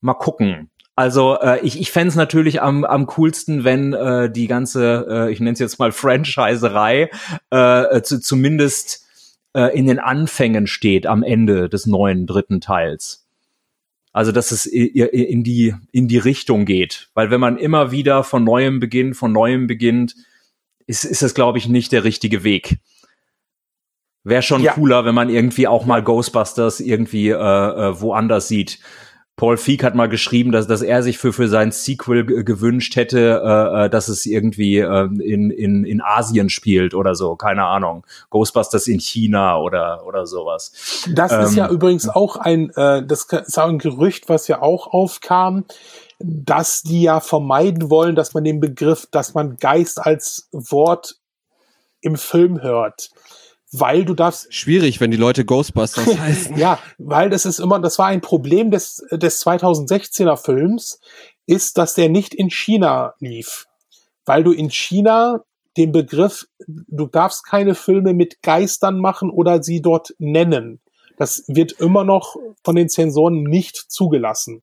Mal gucken. Also äh, ich, ich fände es natürlich am, am coolsten, wenn äh, die ganze, äh, ich nenne es jetzt mal Franchiserei, äh, zu, zumindest äh, in den Anfängen steht am Ende des neuen dritten Teils. Also dass es in die, in die Richtung geht. Weil wenn man immer wieder von neuem beginnt, von neuem beginnt, ist, ist das, glaube ich, nicht der richtige Weg. Wäre schon ja. cooler, wenn man irgendwie auch mal Ghostbusters irgendwie äh, äh, woanders sieht. Paul Feig hat mal geschrieben, dass, dass er sich für, für sein Sequel gewünscht hätte, äh, äh, dass es irgendwie äh, in, in, in Asien spielt oder so, keine Ahnung. Ghostbusters in China oder, oder sowas. Das ähm, ist ja übrigens auch ein, äh, das ist auch ein Gerücht, was ja auch aufkam, dass die ja vermeiden wollen, dass man den Begriff, dass man Geist als Wort im Film hört weil du darfst. Schwierig, wenn die Leute Ghostbusters [laughs] heißen. ja, weil das ist immer, das war ein Problem des, des 2016er Films, ist, dass der nicht in China lief. Weil du in China den Begriff, du darfst keine Filme mit Geistern machen oder sie dort nennen. Das wird immer noch von den Zensoren nicht zugelassen.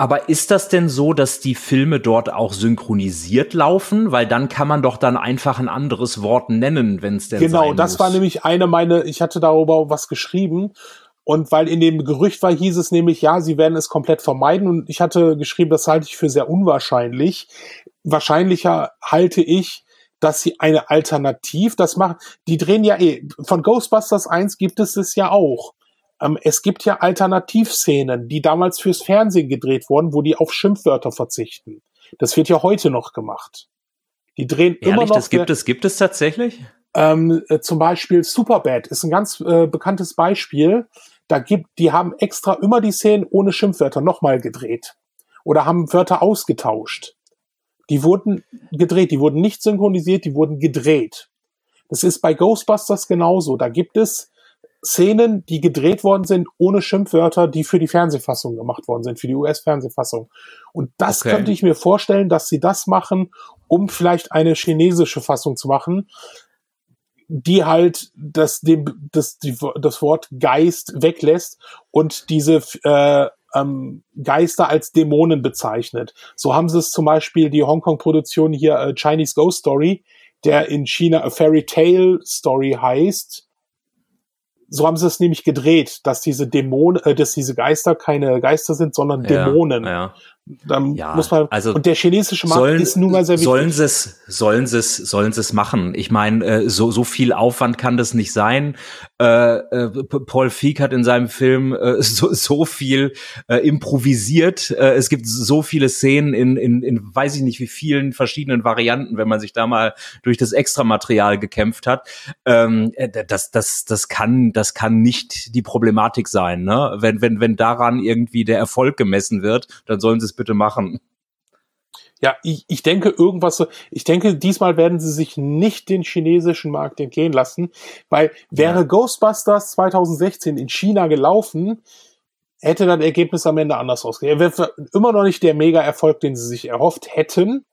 Aber ist das denn so, dass die Filme dort auch synchronisiert laufen? Weil dann kann man doch dann einfach ein anderes Wort nennen, wenn es denn Genau, das muss. war nämlich eine meine, ich hatte darüber was geschrieben. Und weil in dem Gerücht war, hieß es nämlich, ja, sie werden es komplett vermeiden. Und ich hatte geschrieben, das halte ich für sehr unwahrscheinlich. Wahrscheinlicher halte ich, dass sie eine Alternativ das machen. Die drehen ja eh, von Ghostbusters 1 gibt es es ja auch. Ähm, es gibt ja Alternativszenen, die damals fürs Fernsehen gedreht wurden, wo die auf Schimpfwörter verzichten. Das wird ja heute noch gemacht. Die drehen Ehrlich, immer noch. Das gibt es, gibt es tatsächlich? Ähm, äh, zum Beispiel Superbad ist ein ganz äh, bekanntes Beispiel. Da gibt, die haben extra immer die Szenen ohne Schimpfwörter nochmal gedreht. Oder haben Wörter ausgetauscht. Die wurden gedreht, die wurden nicht synchronisiert, die wurden gedreht. Das ist bei Ghostbusters genauso. Da gibt es Szenen, die gedreht worden sind, ohne Schimpfwörter, die für die Fernsehfassung gemacht worden sind, für die US-Fernsehfassung. Und das okay. könnte ich mir vorstellen, dass sie das machen, um vielleicht eine chinesische Fassung zu machen, die halt das, dem, das, die, das Wort Geist weglässt und diese äh, ähm, Geister als Dämonen bezeichnet. So haben sie es zum Beispiel die Hongkong-Produktion hier äh, Chinese Ghost Story, der in China A Fairy Tale Story heißt, so haben sie es nämlich gedreht, dass diese Dämonen, äh, dass diese Geister keine Geister sind, sondern ja, Dämonen. Ja. Dann ja, muss man, also und der chinesische Markt sollen, ist nun mal sehr wichtig. Sollen sie es, sollen sie es, sollen sie es machen? Ich meine, äh, so, so viel Aufwand kann das nicht sein. Äh, äh, Paul Feig hat in seinem Film äh, [laughs] so, so viel äh, improvisiert. Äh, es gibt so viele Szenen in, in, in, weiß ich nicht wie vielen verschiedenen Varianten, wenn man sich da mal durch das Extramaterial gekämpft hat. Ähm, äh, das, das, das kann, das kann nicht die Problematik sein. Ne? Wenn, wenn, wenn daran irgendwie der Erfolg gemessen wird, dann sollen sie es bitte machen. Ja, ich, ich denke irgendwas, ich denke, diesmal werden sie sich nicht den chinesischen Markt entgehen lassen, weil wäre ja. Ghostbusters 2016 in China gelaufen, hätte das Ergebnis am Ende anders ausgesehen. Er wäre immer noch nicht der Mega-Erfolg, den sie sich erhofft hätten.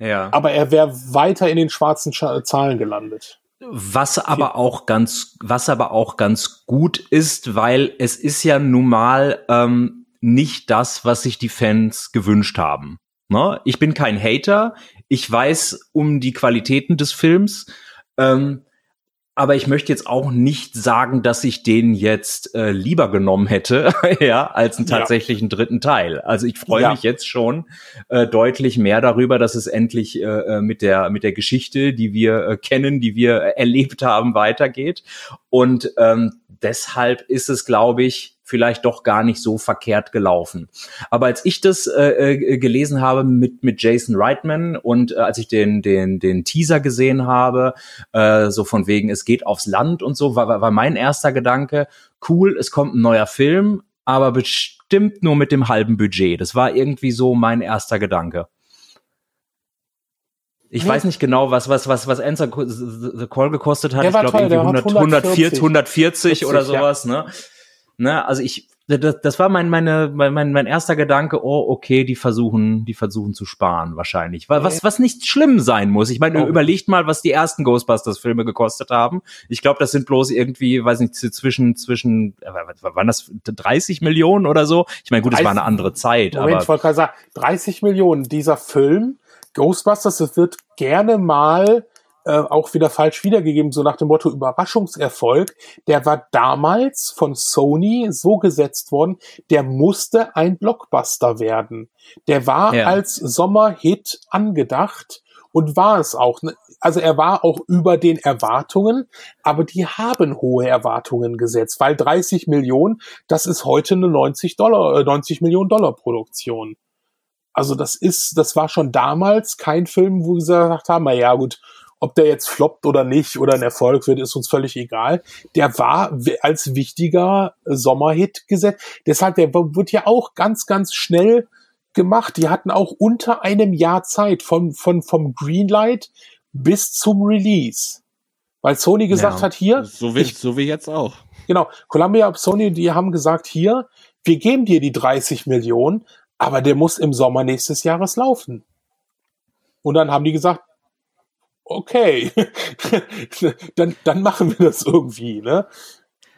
Ja. Aber er wäre weiter in den schwarzen Zahlen gelandet. Was aber auch ganz, was aber auch ganz gut ist, weil es ist ja nun mal ähm, nicht das, was sich die Fans gewünscht haben. Ne? Ich bin kein Hater. Ich weiß um die Qualitäten des Films. Ähm, aber ich möchte jetzt auch nicht sagen, dass ich den jetzt äh, lieber genommen hätte, [laughs] ja, als einen tatsächlichen ja. dritten Teil. Also ich freue ja. mich jetzt schon äh, deutlich mehr darüber, dass es endlich äh, äh mit der mit der Geschichte, die wir äh, kennen, die wir [laughs] erlebt haben, weitergeht. Und ähm, deshalb ist es, glaube ich, vielleicht doch gar nicht so verkehrt gelaufen. Aber als ich das äh, äh, gelesen habe mit mit Jason Reitman und äh, als ich den den den Teaser gesehen habe, äh, so von wegen es geht aufs Land und so, war, war mein erster Gedanke, cool, es kommt ein neuer Film, aber bestimmt nur mit dem halben Budget. Das war irgendwie so mein erster Gedanke. Ich hm. weiß nicht genau, was, was, was, was Answer the Call gekostet hat. Der ich glaube irgendwie 100, 140, 140 oder sowas, ja. ne? Ne, also ich, das, das war mein, meine, mein, mein erster Gedanke, oh, okay, die versuchen, die versuchen zu sparen wahrscheinlich. Was, was nicht schlimm sein muss. Ich meine, überlegt mal, was die ersten Ghostbusters-Filme gekostet haben. Ich glaube, das sind bloß irgendwie, weiß nicht, zwischen, zwischen, äh, waren das 30 Millionen oder so? Ich meine, gut, es war eine andere Zeit. Moment, aber ich wollte gerade sagen, 30 Millionen, dieser Film, Ghostbusters, das wird gerne mal äh, auch wieder falsch wiedergegeben, so nach dem Motto Überraschungserfolg. Der war damals von Sony so gesetzt worden, der musste ein Blockbuster werden. Der war ja. als Sommerhit angedacht und war es auch. Ne? Also er war auch über den Erwartungen, aber die haben hohe Erwartungen gesetzt, weil 30 Millionen, das ist heute eine 90 Dollar, 90 äh, Millionen Dollar Produktion. Also das ist, das war schon damals kein Film, wo sie gesagt haben, na ja gut, ob der jetzt floppt oder nicht oder ein Erfolg wird, ist uns völlig egal. Der war als wichtiger Sommerhit gesetzt. Deshalb, der wird ja auch ganz, ganz schnell gemacht. Die hatten auch unter einem Jahr Zeit von, von, vom Greenlight bis zum Release. Weil Sony gesagt ja, hat, hier. So wie, ich, so wie jetzt auch. Genau. Columbia und Sony, die haben gesagt, hier, wir geben dir die 30 Millionen, aber der muss im Sommer nächstes Jahres laufen. Und dann haben die gesagt, okay, [laughs] dann, dann machen wir das irgendwie, ne?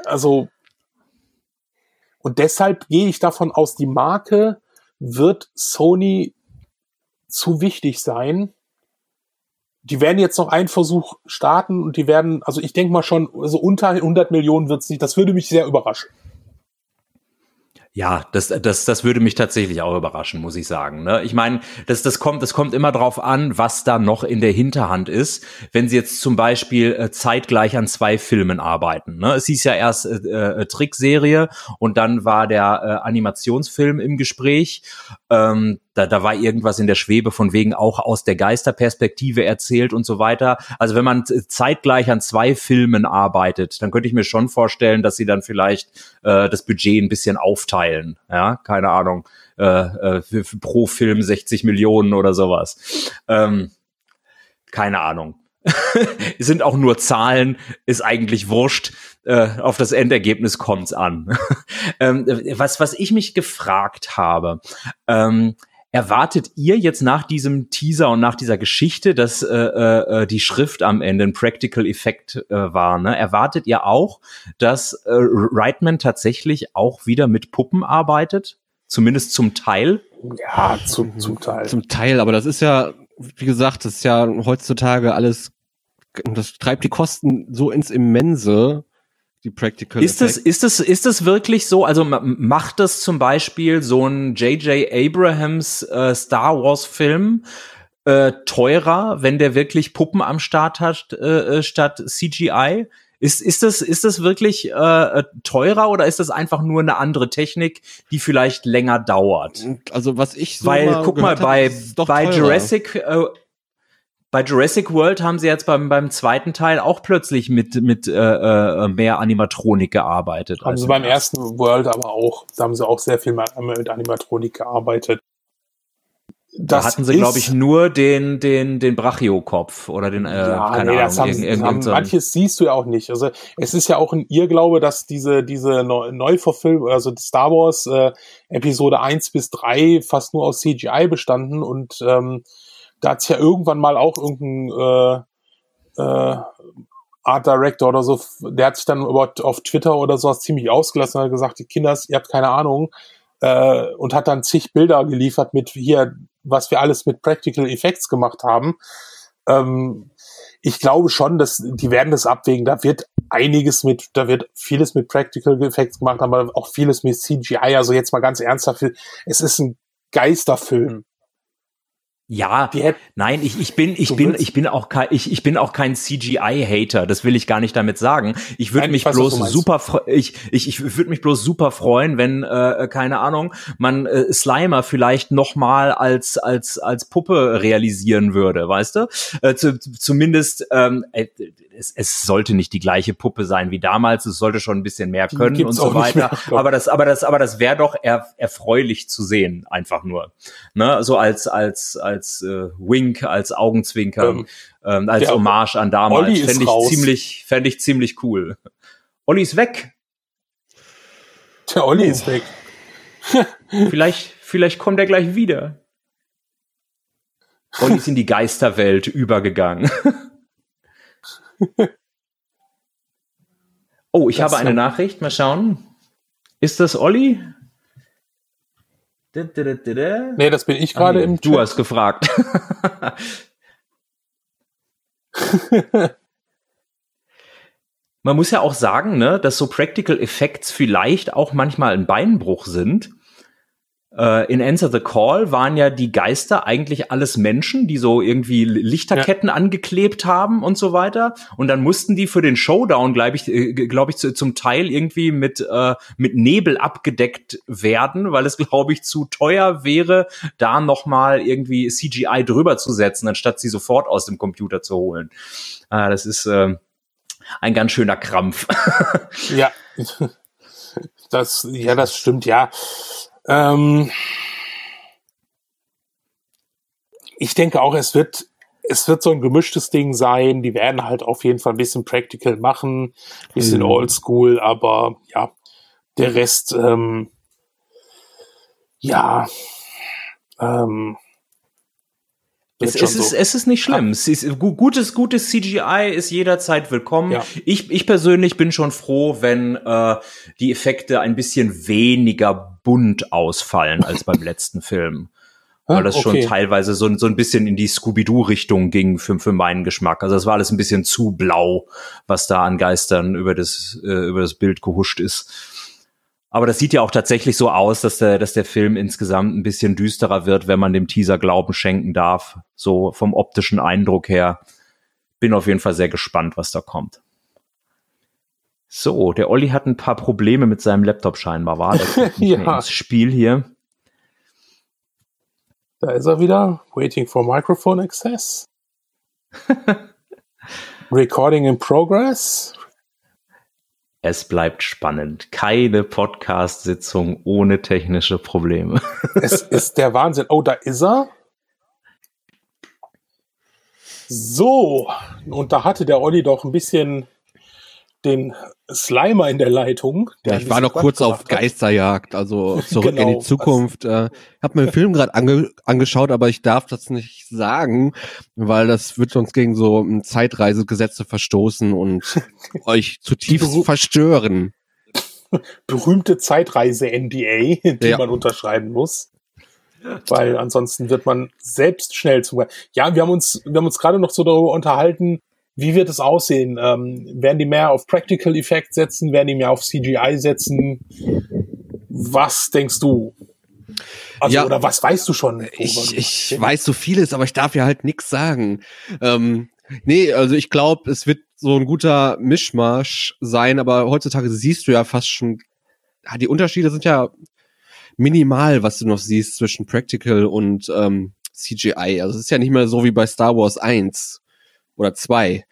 Also, und deshalb gehe ich davon aus, die Marke wird Sony zu wichtig sein. Die werden jetzt noch einen Versuch starten und die werden, also ich denke mal schon, so also unter 100 Millionen wird es nicht. Das würde mich sehr überraschen. Ja, das, das, das würde mich tatsächlich auch überraschen, muss ich sagen. Ne? Ich meine, das, das kommt, das kommt immer drauf an, was da noch in der Hinterhand ist. Wenn sie jetzt zum Beispiel äh, zeitgleich an zwei Filmen arbeiten. Ne? Es hieß ja erst äh, äh, Trickserie und dann war der äh, Animationsfilm im Gespräch. Ähm, da, da war irgendwas in der Schwebe von wegen auch aus der Geisterperspektive erzählt und so weiter. Also wenn man zeitgleich an zwei Filmen arbeitet, dann könnte ich mir schon vorstellen, dass sie dann vielleicht äh, das Budget ein bisschen aufteilen. Ja, keine Ahnung, äh, äh, für, für pro Film 60 Millionen oder sowas. Ähm, keine Ahnung. [laughs] sind auch nur Zahlen, ist eigentlich wurscht. Äh, auf das Endergebnis kommt's an. [laughs] ähm, was, was ich mich gefragt habe, ähm, Erwartet ihr jetzt nach diesem Teaser und nach dieser Geschichte, dass äh, äh, die Schrift am Ende ein Practical Effekt äh, war? Ne? Erwartet ihr auch, dass äh, Reitman tatsächlich auch wieder mit Puppen arbeitet? Zumindest zum Teil? Ja, zum, zum Teil. Zum Teil, aber das ist ja, wie gesagt, das ist ja heutzutage alles, das treibt die Kosten so ins Immense, die Practical ist das, ist das, ist das wirklich so? Also macht das zum Beispiel so ein J.J. Abrahams äh, Star Wars Film äh, teurer, wenn der wirklich Puppen am Start hat äh, äh statt CGI? Ist, ist, das, ist das wirklich äh, teurer oder ist das einfach nur eine andere Technik, die vielleicht länger dauert? Also was ich so Weil, guck mal, bei, bei Jurassic, äh, bei Jurassic World haben sie jetzt beim, beim zweiten Teil auch plötzlich mit, mit äh, äh, mehr Animatronik gearbeitet. Haben sie beim ersten World aber auch, da haben sie auch sehr viel mit Animatronik gearbeitet. Das da hatten sie, glaube ich, nur den, den, den Brachio-Kopf oder den, äh, ja, keine nee, Ahnung. Haben, irgend, haben, manches siehst du ja auch nicht. Also es ist ja auch ein Irrglaube, dass diese, diese Neuverfilmung, also Star Wars äh, Episode 1 bis 3 fast nur aus CGI bestanden und ähm, da hat's ja irgendwann mal auch irgendein äh, äh, Art Director oder so, der hat sich dann auf Twitter oder sowas ziemlich ausgelassen und hat gesagt, die Kinders, ihr habt keine Ahnung, äh, und hat dann zig Bilder geliefert mit hier, was wir alles mit Practical Effects gemacht haben. Ähm, ich glaube schon, dass die werden das abwägen. Da wird einiges mit, da wird vieles mit Practical Effects gemacht, aber auch vieles mit CGI. Also jetzt mal ganz ernsthaft, es ist ein Geisterfilm. Ja, nein, ich, ich bin, ich bin, ich bin auch kein, ich, ich bin auch kein CGI-Hater. Das will ich gar nicht damit sagen. Ich würde mich bloß super, ich, ich, ich würde mich bloß super freuen, wenn, äh, keine Ahnung, man äh, Slimer vielleicht noch mal als, als, als Puppe realisieren würde, weißt du? Äh, zu, zumindest, ähm, äh, es, es sollte nicht die gleiche Puppe sein wie damals. Es sollte schon ein bisschen mehr können und so weiter. Mehr, aber das, aber das, aber das wäre doch er, erfreulich zu sehen, einfach nur. Ne, so als, als, als als äh, Wink, als Augenzwinkern, ähm, ähm, als Hommage an damals. Fände ich raus. ziemlich, fände ich ziemlich cool. Olli ist weg. Der Olli oh. ist weg. [laughs] vielleicht, vielleicht kommt er gleich wieder. Olli ist in die Geisterwelt übergegangen. [laughs] [laughs] oh, ich das habe eine Nachricht. Mal schauen. Ist das Olli? Nee, das bin ich gerade im Chat. Du hast gefragt. [laughs] Man muss ja auch sagen, ne, dass so Practical Effects vielleicht auch manchmal ein Beinbruch sind in Answer the Call waren ja die Geister eigentlich alles Menschen, die so irgendwie Lichterketten ja. angeklebt haben und so weiter. Und dann mussten die für den Showdown, glaube ich, äh, glaube ich, zu, zum Teil irgendwie mit äh, mit Nebel abgedeckt werden, weil es glaube ich zu teuer wäre, da noch mal irgendwie CGI drüber zu setzen, anstatt sie sofort aus dem Computer zu holen. Äh, das ist äh, ein ganz schöner Krampf. [laughs] ja. [laughs] Das, ja, das stimmt, ja. Ähm, ich denke auch, es wird, es wird so ein gemischtes Ding sein. Die werden halt auf jeden Fall ein bisschen Practical machen, bisschen mhm. Oldschool, aber ja, der Rest, ähm, ja, ähm, es, es, ist, so. es ist nicht schlimm. Ist, gutes, gutes CGI ist jederzeit willkommen. Ja. Ich, ich persönlich bin schon froh, wenn äh, die Effekte ein bisschen weniger bunt ausfallen als beim [laughs] letzten Film. Weil das okay. schon teilweise so, so ein bisschen in die Scooby-Doo-Richtung ging für, für meinen Geschmack. Also das war alles ein bisschen zu blau, was da an Geistern über das, äh, über das Bild gehuscht ist. Aber das sieht ja auch tatsächlich so aus, dass der, dass der Film insgesamt ein bisschen düsterer wird, wenn man dem Teaser Glauben schenken darf. So vom optischen Eindruck her. Bin auf jeden Fall sehr gespannt, was da kommt. So, der Olli hat ein paar Probleme mit seinem Laptop scheinbar, war [laughs] nicht ja. ins Spiel hier. Da ist er wieder. Waiting for Microphone Access. [laughs] Recording in progress. Es bleibt spannend. Keine Podcast-Sitzung ohne technische Probleme. [laughs] es ist der Wahnsinn. Oh, da ist er. So, und da hatte der Olli doch ein bisschen den Slimer in der Leitung. Der ich war noch kurz auf hat. Geisterjagd, also [laughs] zurück genau, in die genau, Zukunft. Äh, habe mir den Film gerade ange angeschaut, aber ich darf das nicht sagen, weil das wird uns gegen so Zeitreisegesetze verstoßen und [laughs] euch zutiefst verstören. Berühmte Zeitreise-NDA, [laughs] die ja. man unterschreiben muss. Weil ansonsten wird man selbst schnell zum. Ja, wir haben uns, wir haben uns gerade noch so darüber unterhalten, wie wird es aussehen? Ähm, werden die mehr auf Practical Effect setzen? Werden die mehr auf CGI setzen? Was denkst du? Also, ja, oder was weißt du schon? Ich, ich weiß so vieles, aber ich darf ja halt nichts sagen. Ähm, nee, also ich glaube, es wird so ein guter Mischmasch sein, aber heutzutage siehst du ja fast schon, die Unterschiede sind ja minimal, was du noch siehst zwischen Practical und ähm, CGI. Also es ist ja nicht mehr so wie bei Star Wars 1 oder zwei.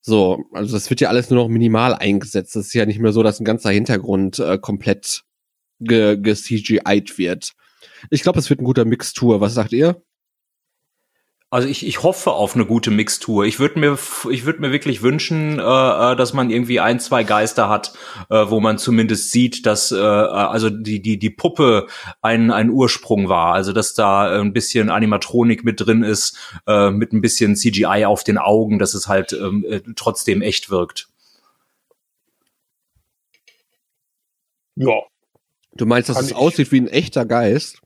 So, also das wird ja alles nur noch minimal eingesetzt. Das ist ja nicht mehr so, dass ein ganzer Hintergrund äh, komplett ge, ge CGI'd wird. Ich glaube, es wird ein guter Mixtur. Was sagt ihr? Also ich, ich hoffe auf eine gute Mixtur. Ich würde mir ich würde mir wirklich wünschen, äh, äh, dass man irgendwie ein zwei Geister hat, äh, wo man zumindest sieht, dass äh, also die die die Puppe ein ein Ursprung war. Also dass da ein bisschen Animatronik mit drin ist, äh, mit ein bisschen CGI auf den Augen, dass es halt ähm, äh, trotzdem echt wirkt. Ja. Du meinst, dass es aussieht wie ein echter Geist?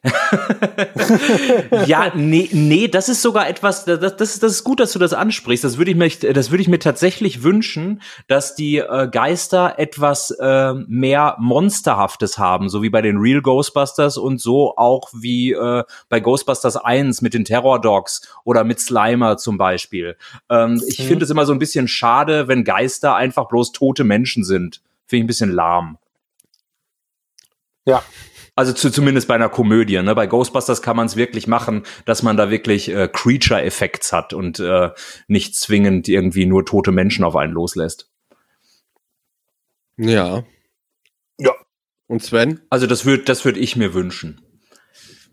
[laughs] ja, nee, nee, das ist sogar etwas, das, das, das ist gut, dass du das ansprichst. Das würde ich mir, das würde ich mir tatsächlich wünschen, dass die äh, Geister etwas äh, mehr Monsterhaftes haben, so wie bei den Real Ghostbusters und so auch wie äh, bei Ghostbusters 1 mit den Terror Dogs oder mit Slimer zum Beispiel. Ähm, ich mhm. finde es immer so ein bisschen schade, wenn Geister einfach bloß tote Menschen sind. Finde ich ein bisschen lahm. Ja, also zu, zumindest bei einer Komödie. Ne? Bei Ghostbusters kann man es wirklich machen, dass man da wirklich äh, Creature-Effekts hat und äh, nicht zwingend irgendwie nur tote Menschen auf einen loslässt. Ja. Ja. Und Sven? Also das würde das würd ich mir wünschen.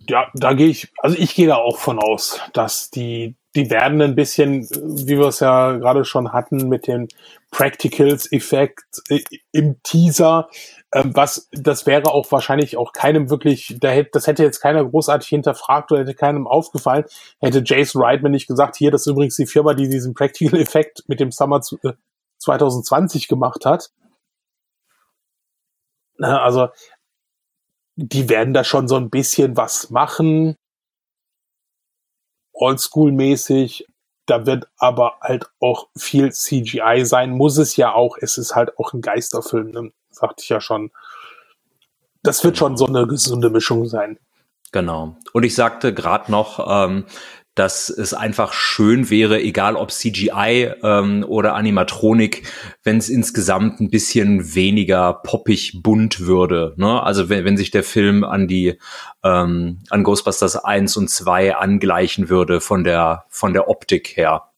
Ja, da gehe ich, also ich gehe da auch von aus, dass die, die werden ein bisschen, wie wir es ja gerade schon hatten, mit dem Practicals-Effekt äh, im Teaser, ähm, was, das wäre auch wahrscheinlich auch keinem wirklich, da hätte, das hätte jetzt keiner großartig hinterfragt oder hätte keinem aufgefallen, hätte Jason Reitman nicht gesagt, hier, das ist übrigens die Firma, die diesen Practical Effekt mit dem Summer 2020 äh, gemacht hat. Na, also, die werden da schon so ein bisschen was machen. Oldschool-mäßig. Da wird aber halt auch viel CGI sein. Muss es ja auch. Es ist halt auch ein Geisterfilm. Ne? Sagte ich ja schon. Das wird schon so eine gesunde Mischung sein. Genau. Und ich sagte gerade noch, ähm, dass es einfach schön wäre, egal ob CGI ähm, oder Animatronik, wenn es insgesamt ein bisschen weniger poppig bunt würde. Ne? Also wenn, wenn sich der Film an die ähm, an Ghostbusters 1 und 2 angleichen würde von der von der Optik her.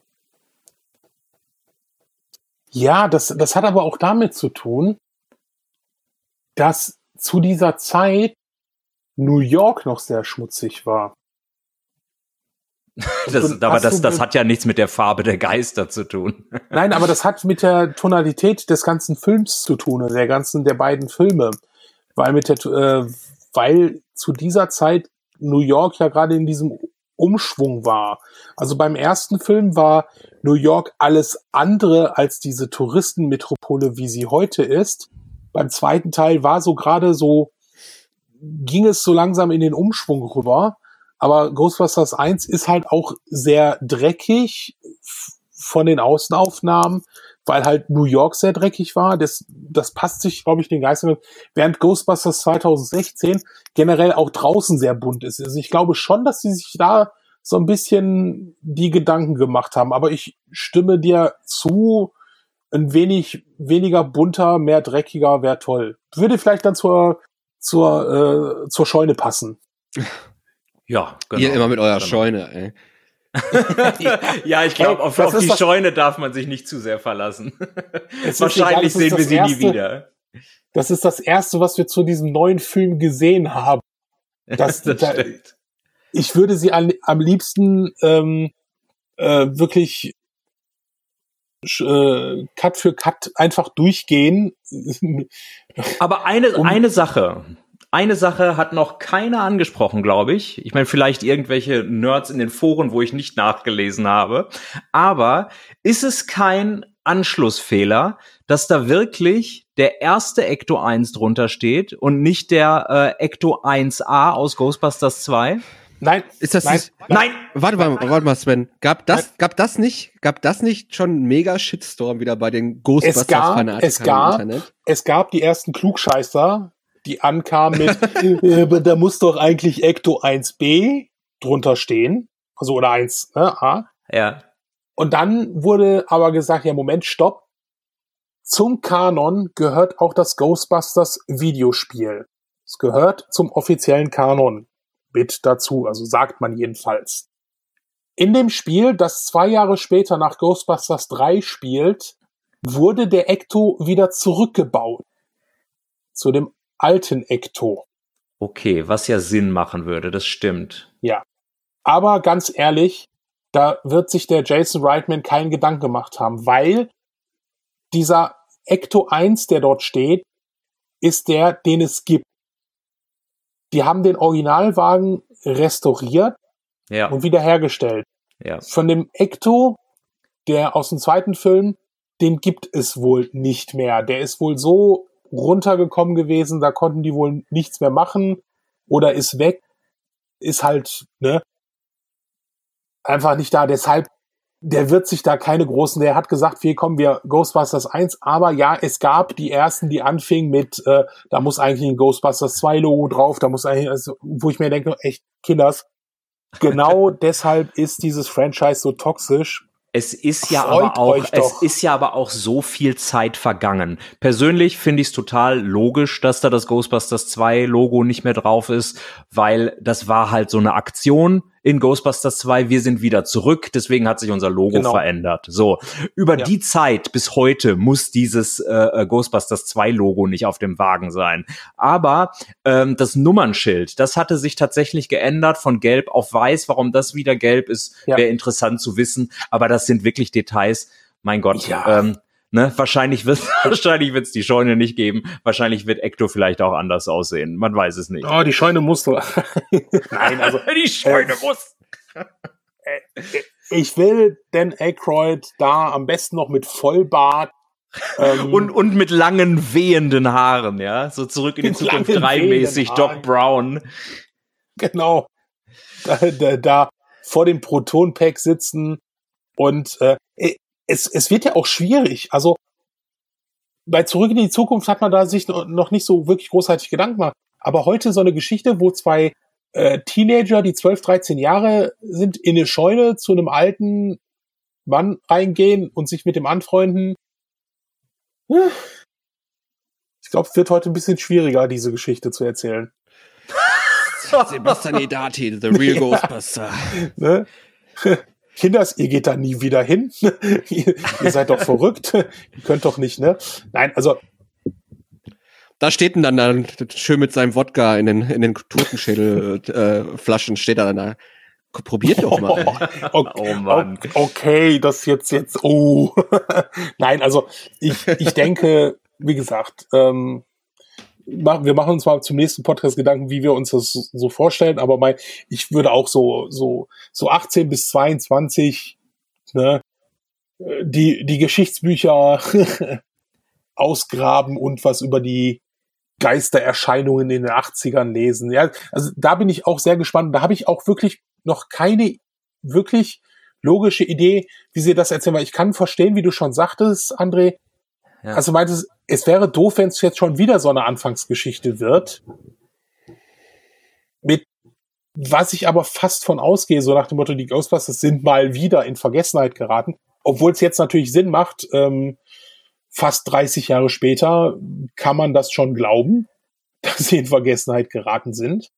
Ja, das, das hat aber auch damit zu tun, dass zu dieser Zeit New York noch sehr schmutzig war. [laughs] Das, aber das, das hat ja nichts mit der Farbe der Geister zu tun. [laughs] Nein, aber das hat mit der Tonalität des ganzen Films zu tun, der ganzen der beiden Filme, weil mit der, äh, weil zu dieser Zeit New York ja gerade in diesem Umschwung war. Also beim ersten Film war New York alles andere als diese Touristenmetropole, wie sie heute ist beim zweiten Teil war so gerade so, ging es so langsam in den Umschwung rüber. Aber Ghostbusters 1 ist halt auch sehr dreckig von den Außenaufnahmen, weil halt New York sehr dreckig war. Das, das passt sich, glaube ich, den Geistern. Während Ghostbusters 2016 generell auch draußen sehr bunt ist. Also ich glaube schon, dass sie sich da so ein bisschen die Gedanken gemacht haben. Aber ich stimme dir zu, ein wenig weniger bunter, mehr dreckiger wäre toll. Würde vielleicht dann zur, zur, äh, zur Scheune passen. [laughs] Ja, genau. Ihr immer mit eurer genau. Scheune, ey. [laughs] ja, ich glaube, auf, auf die Scheune darf man sich nicht zu sehr verlassen. [laughs] Wahrscheinlich egal, sehen wir sie erste, nie wieder. Das ist das erste, was wir zu diesem neuen Film gesehen haben. Das, das da, ich würde sie an, am liebsten ähm, äh, wirklich äh, Cut für Cut einfach durchgehen. [laughs] Aber eine, um eine Sache. Eine Sache hat noch keiner angesprochen, glaube ich. Ich meine, vielleicht irgendwelche Nerds in den Foren, wo ich nicht nachgelesen habe. Aber ist es kein Anschlussfehler, dass da wirklich der erste Ecto 1 drunter steht und nicht der äh, Ecto 1A aus Ghostbusters 2? Nein. Ist das nein, nicht, nein. Warte mal, warte mal, Sven. Gab das, gab das nicht, gab das nicht schon einen mega Shitstorm wieder bei den Ghostbusters es gab, es gab, Es gab die ersten Klugscheißer, die ankamen mit, [laughs] äh, da muss doch eigentlich Ecto 1b drunter stehen. Also, oder 1, ne, A. Ja. Und dann wurde aber gesagt, ja, Moment, stopp. Zum Kanon gehört auch das Ghostbusters Videospiel. Es gehört zum offiziellen Kanon mit dazu, also sagt man jedenfalls. In dem Spiel, das zwei Jahre später nach Ghostbusters 3 spielt, wurde der Ecto wieder zurückgebaut. Zu dem alten Ecto. Okay, was ja Sinn machen würde, das stimmt. Ja. Aber ganz ehrlich, da wird sich der Jason Reitman keinen Gedanken gemacht haben, weil dieser Ecto 1, der dort steht, ist der, den es gibt. Die haben den Originalwagen restauriert ja. und wiederhergestellt. Ja. Von dem Ecto, der aus dem zweiten Film, den gibt es wohl nicht mehr. Der ist wohl so runtergekommen gewesen, da konnten die wohl nichts mehr machen oder ist weg. Ist halt, ne, einfach nicht da. Deshalb, der wird sich da keine großen, der hat gesagt, wir kommen wir Ghostbusters 1, aber ja, es gab die ersten, die anfingen mit, äh, da muss eigentlich ein Ghostbusters 2 Logo drauf, da muss eigentlich, also, wo ich mir denke, echt, Kinders, genau [laughs] deshalb ist dieses Franchise so toxisch, es ist ja aber auch, es ist ja aber auch so viel Zeit vergangen. Persönlich finde ich es total logisch, dass da das Ghostbusters 2 Logo nicht mehr drauf ist, weil das war halt so eine Aktion in Ghostbusters 2, wir sind wieder zurück, deswegen hat sich unser Logo genau. verändert. So, über ja. die Zeit bis heute muss dieses äh, äh Ghostbusters 2 Logo nicht auf dem Wagen sein. Aber ähm, das Nummernschild, das hatte sich tatsächlich geändert von gelb auf weiß. Warum das wieder gelb ist, ja. wäre interessant zu wissen. Aber das sind wirklich Details. Mein Gott, ja. ähm, Ne, wahrscheinlich wird [laughs] wahrscheinlich wird's die Scheune nicht geben. Wahrscheinlich wird Ecto vielleicht auch anders aussehen. Man weiß es nicht. Oh, die Scheune muss. Nein, also [laughs] die Scheune äh, muss. Ich will Dan Aykroyd da am besten noch mit Vollbart ähm, [laughs] und, und mit langen, wehenden Haaren, ja. So zurück in die Zukunft 3 mäßig, Doc Brown. Genau. Da, da, da vor dem Proton-Pack sitzen und äh, es, es wird ja auch schwierig. Also bei Zurück in die Zukunft hat man da sich noch nicht so wirklich großartig Gedanken gemacht. Aber heute so eine Geschichte, wo zwei äh, Teenager, die 12, 13 Jahre sind, in eine Scheune zu einem alten Mann reingehen und sich mit dem anfreunden. Ich glaube, es wird heute ein bisschen schwieriger, diese Geschichte zu erzählen. [laughs] Sebastian Edati, the real [laughs] Ghostbuster. ne? [laughs] Kinders, ihr geht da nie wieder hin. [laughs] ihr, ihr seid doch verrückt. ihr könnt doch nicht, ne? Nein, also da steht denn dann, dann schön mit seinem Wodka in den, in den Totenschädelflaschen, äh, steht er dann da. Probiert doch mal. [laughs] Oh, okay, oh Mann. Okay, das jetzt jetzt. Oh. [laughs] Nein, also ich, ich denke, wie gesagt, ähm, wir machen uns mal zum nächsten Podcast Gedanken, wie wir uns das so vorstellen, aber mal, ich würde auch so, so, so 18 bis 22, ne, die, die Geschichtsbücher [laughs] ausgraben und was über die Geistererscheinungen in den 80ern lesen. Ja, also da bin ich auch sehr gespannt. Da habe ich auch wirklich noch keine wirklich logische Idee, wie sie das erzählen. Weil ich kann verstehen, wie du schon sagtest, André. Ja. Also meintest, es wäre doof, wenn es jetzt schon wieder so eine Anfangsgeschichte wird. Mit was ich aber fast von ausgehe, so nach dem Motto, die Ghostbusters sind mal wieder in Vergessenheit geraten. Obwohl es jetzt natürlich Sinn macht, ähm, fast 30 Jahre später kann man das schon glauben, [laughs] dass sie in Vergessenheit geraten sind.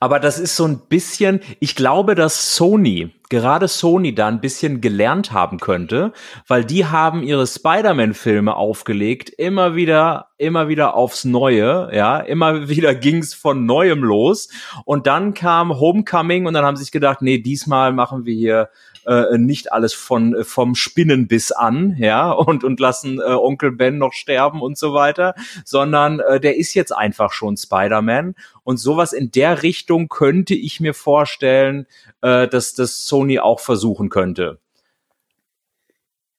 Aber das ist so ein bisschen, ich glaube, dass Sony, gerade Sony da ein bisschen gelernt haben könnte, weil die haben ihre Spider-Man-Filme aufgelegt, immer wieder, immer wieder aufs Neue, ja, immer [laughs] wieder ging's von Neuem los. Und dann kam Homecoming und dann haben sie sich gedacht, nee, diesmal machen wir hier äh, nicht alles von äh, vom Spinnenbiss an, ja, [laughs] und und lassen äh, Onkel Ben noch sterben und so weiter, sondern äh, der ist jetzt einfach schon Spider-Man und sowas in der Richtung könnte ich mir vorstellen, äh, dass das Sony auch versuchen könnte.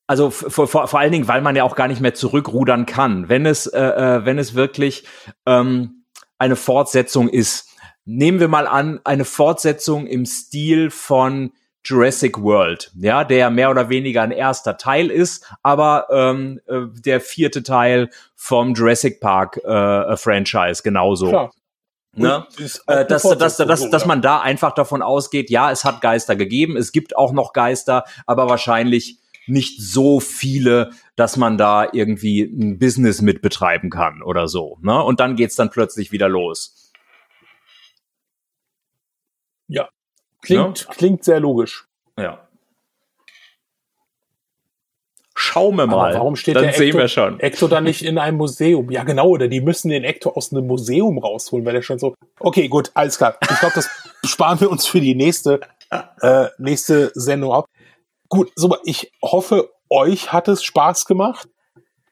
Also vor, vor, vor allen Dingen, weil man ja auch gar nicht mehr zurückrudern kann. Wenn es, äh, äh wenn es wirklich ähm, eine Fortsetzung ist, nehmen wir mal an, eine Fortsetzung im Stil von Jurassic World, ja, der mehr oder weniger ein erster Teil ist, aber ähm, äh, der vierte Teil vom Jurassic Park äh, Franchise genauso. Klar. Ne? Äh, dass, dass, dass, dass, dass man da einfach davon ausgeht, ja, es hat Geister gegeben, es gibt auch noch Geister, aber wahrscheinlich nicht so viele, dass man da irgendwie ein Business mit betreiben kann oder so. Ne? Und dann geht's dann plötzlich wieder los. Ja, klingt, ja? klingt sehr logisch. Ja. Schauen wir mal. Aber warum steht dann der sehen Ecto, wir schon. Ecto dann nicht in einem Museum? Ja, genau, oder die müssen den Ecto aus einem Museum rausholen, weil der schon so. Okay, gut, alles klar. Ich glaube, das [laughs] sparen wir uns für die nächste, äh, nächste Sendung ab. Gut, so, ich hoffe, euch hat es Spaß gemacht,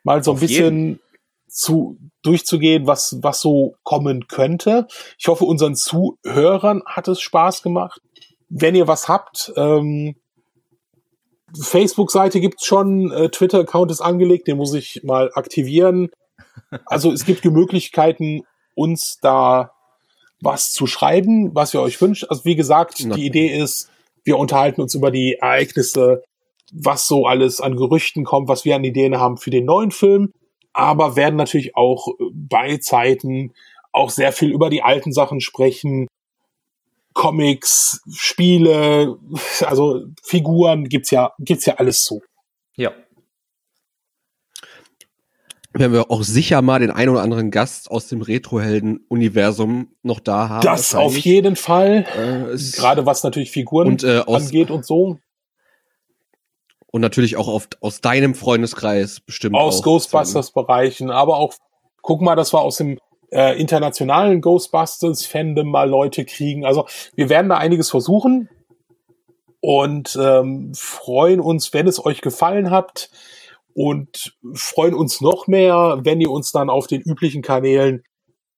mal so ein bisschen jeden. zu durchzugehen, was, was so kommen könnte. Ich hoffe, unseren Zuhörern hat es Spaß gemacht. Wenn ihr was habt, ähm, Facebook-Seite gibt's schon, äh, Twitter-Account ist angelegt, den muss ich mal aktivieren. Also es gibt Möglichkeiten, uns da was zu schreiben, was ihr euch wünscht. Also wie gesagt, die Idee ist, wir unterhalten uns über die Ereignisse, was so alles an Gerüchten kommt, was wir an Ideen haben für den neuen Film, aber werden natürlich auch bei Zeiten auch sehr viel über die alten Sachen sprechen, Comics, Spiele, also Figuren gibt's ja, gibt's ja alles so. Ja. Wenn wir auch sicher mal den einen oder anderen Gast aus dem Retrohelden-Universum noch da haben. Das auf jeden Fall. Äh, Gerade was natürlich Figuren und, äh, aus, angeht und so. Und natürlich auch auf, aus deinem Freundeskreis bestimmt. Aus Ghostbusters-Bereichen, aber auch, guck mal, das war aus dem äh, internationalen Ghostbusters-Fandom mal Leute kriegen. Also wir werden da einiges versuchen und ähm, freuen uns, wenn es euch gefallen hat und freuen uns noch mehr, wenn ihr uns dann auf den üblichen Kanälen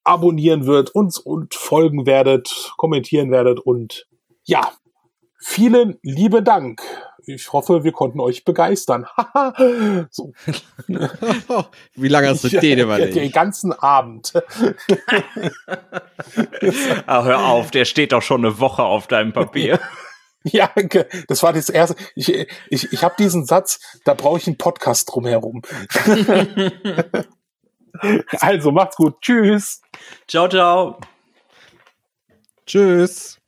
abonnieren wird, uns und folgen werdet, kommentieren werdet und ja, vielen liebe Dank ich hoffe, wir konnten euch begeistern. [laughs] so. [laughs] Wie lange hast du den überlegt? Den ganzen Abend. Ach, [laughs] hör auf, der steht doch schon eine Woche auf deinem Papier. Ja, das war das erste. Ich, ich, ich habe diesen Satz, da brauche ich einen Podcast drumherum. also macht's gut. Tschüss. Ciao, ciao. Tschüss.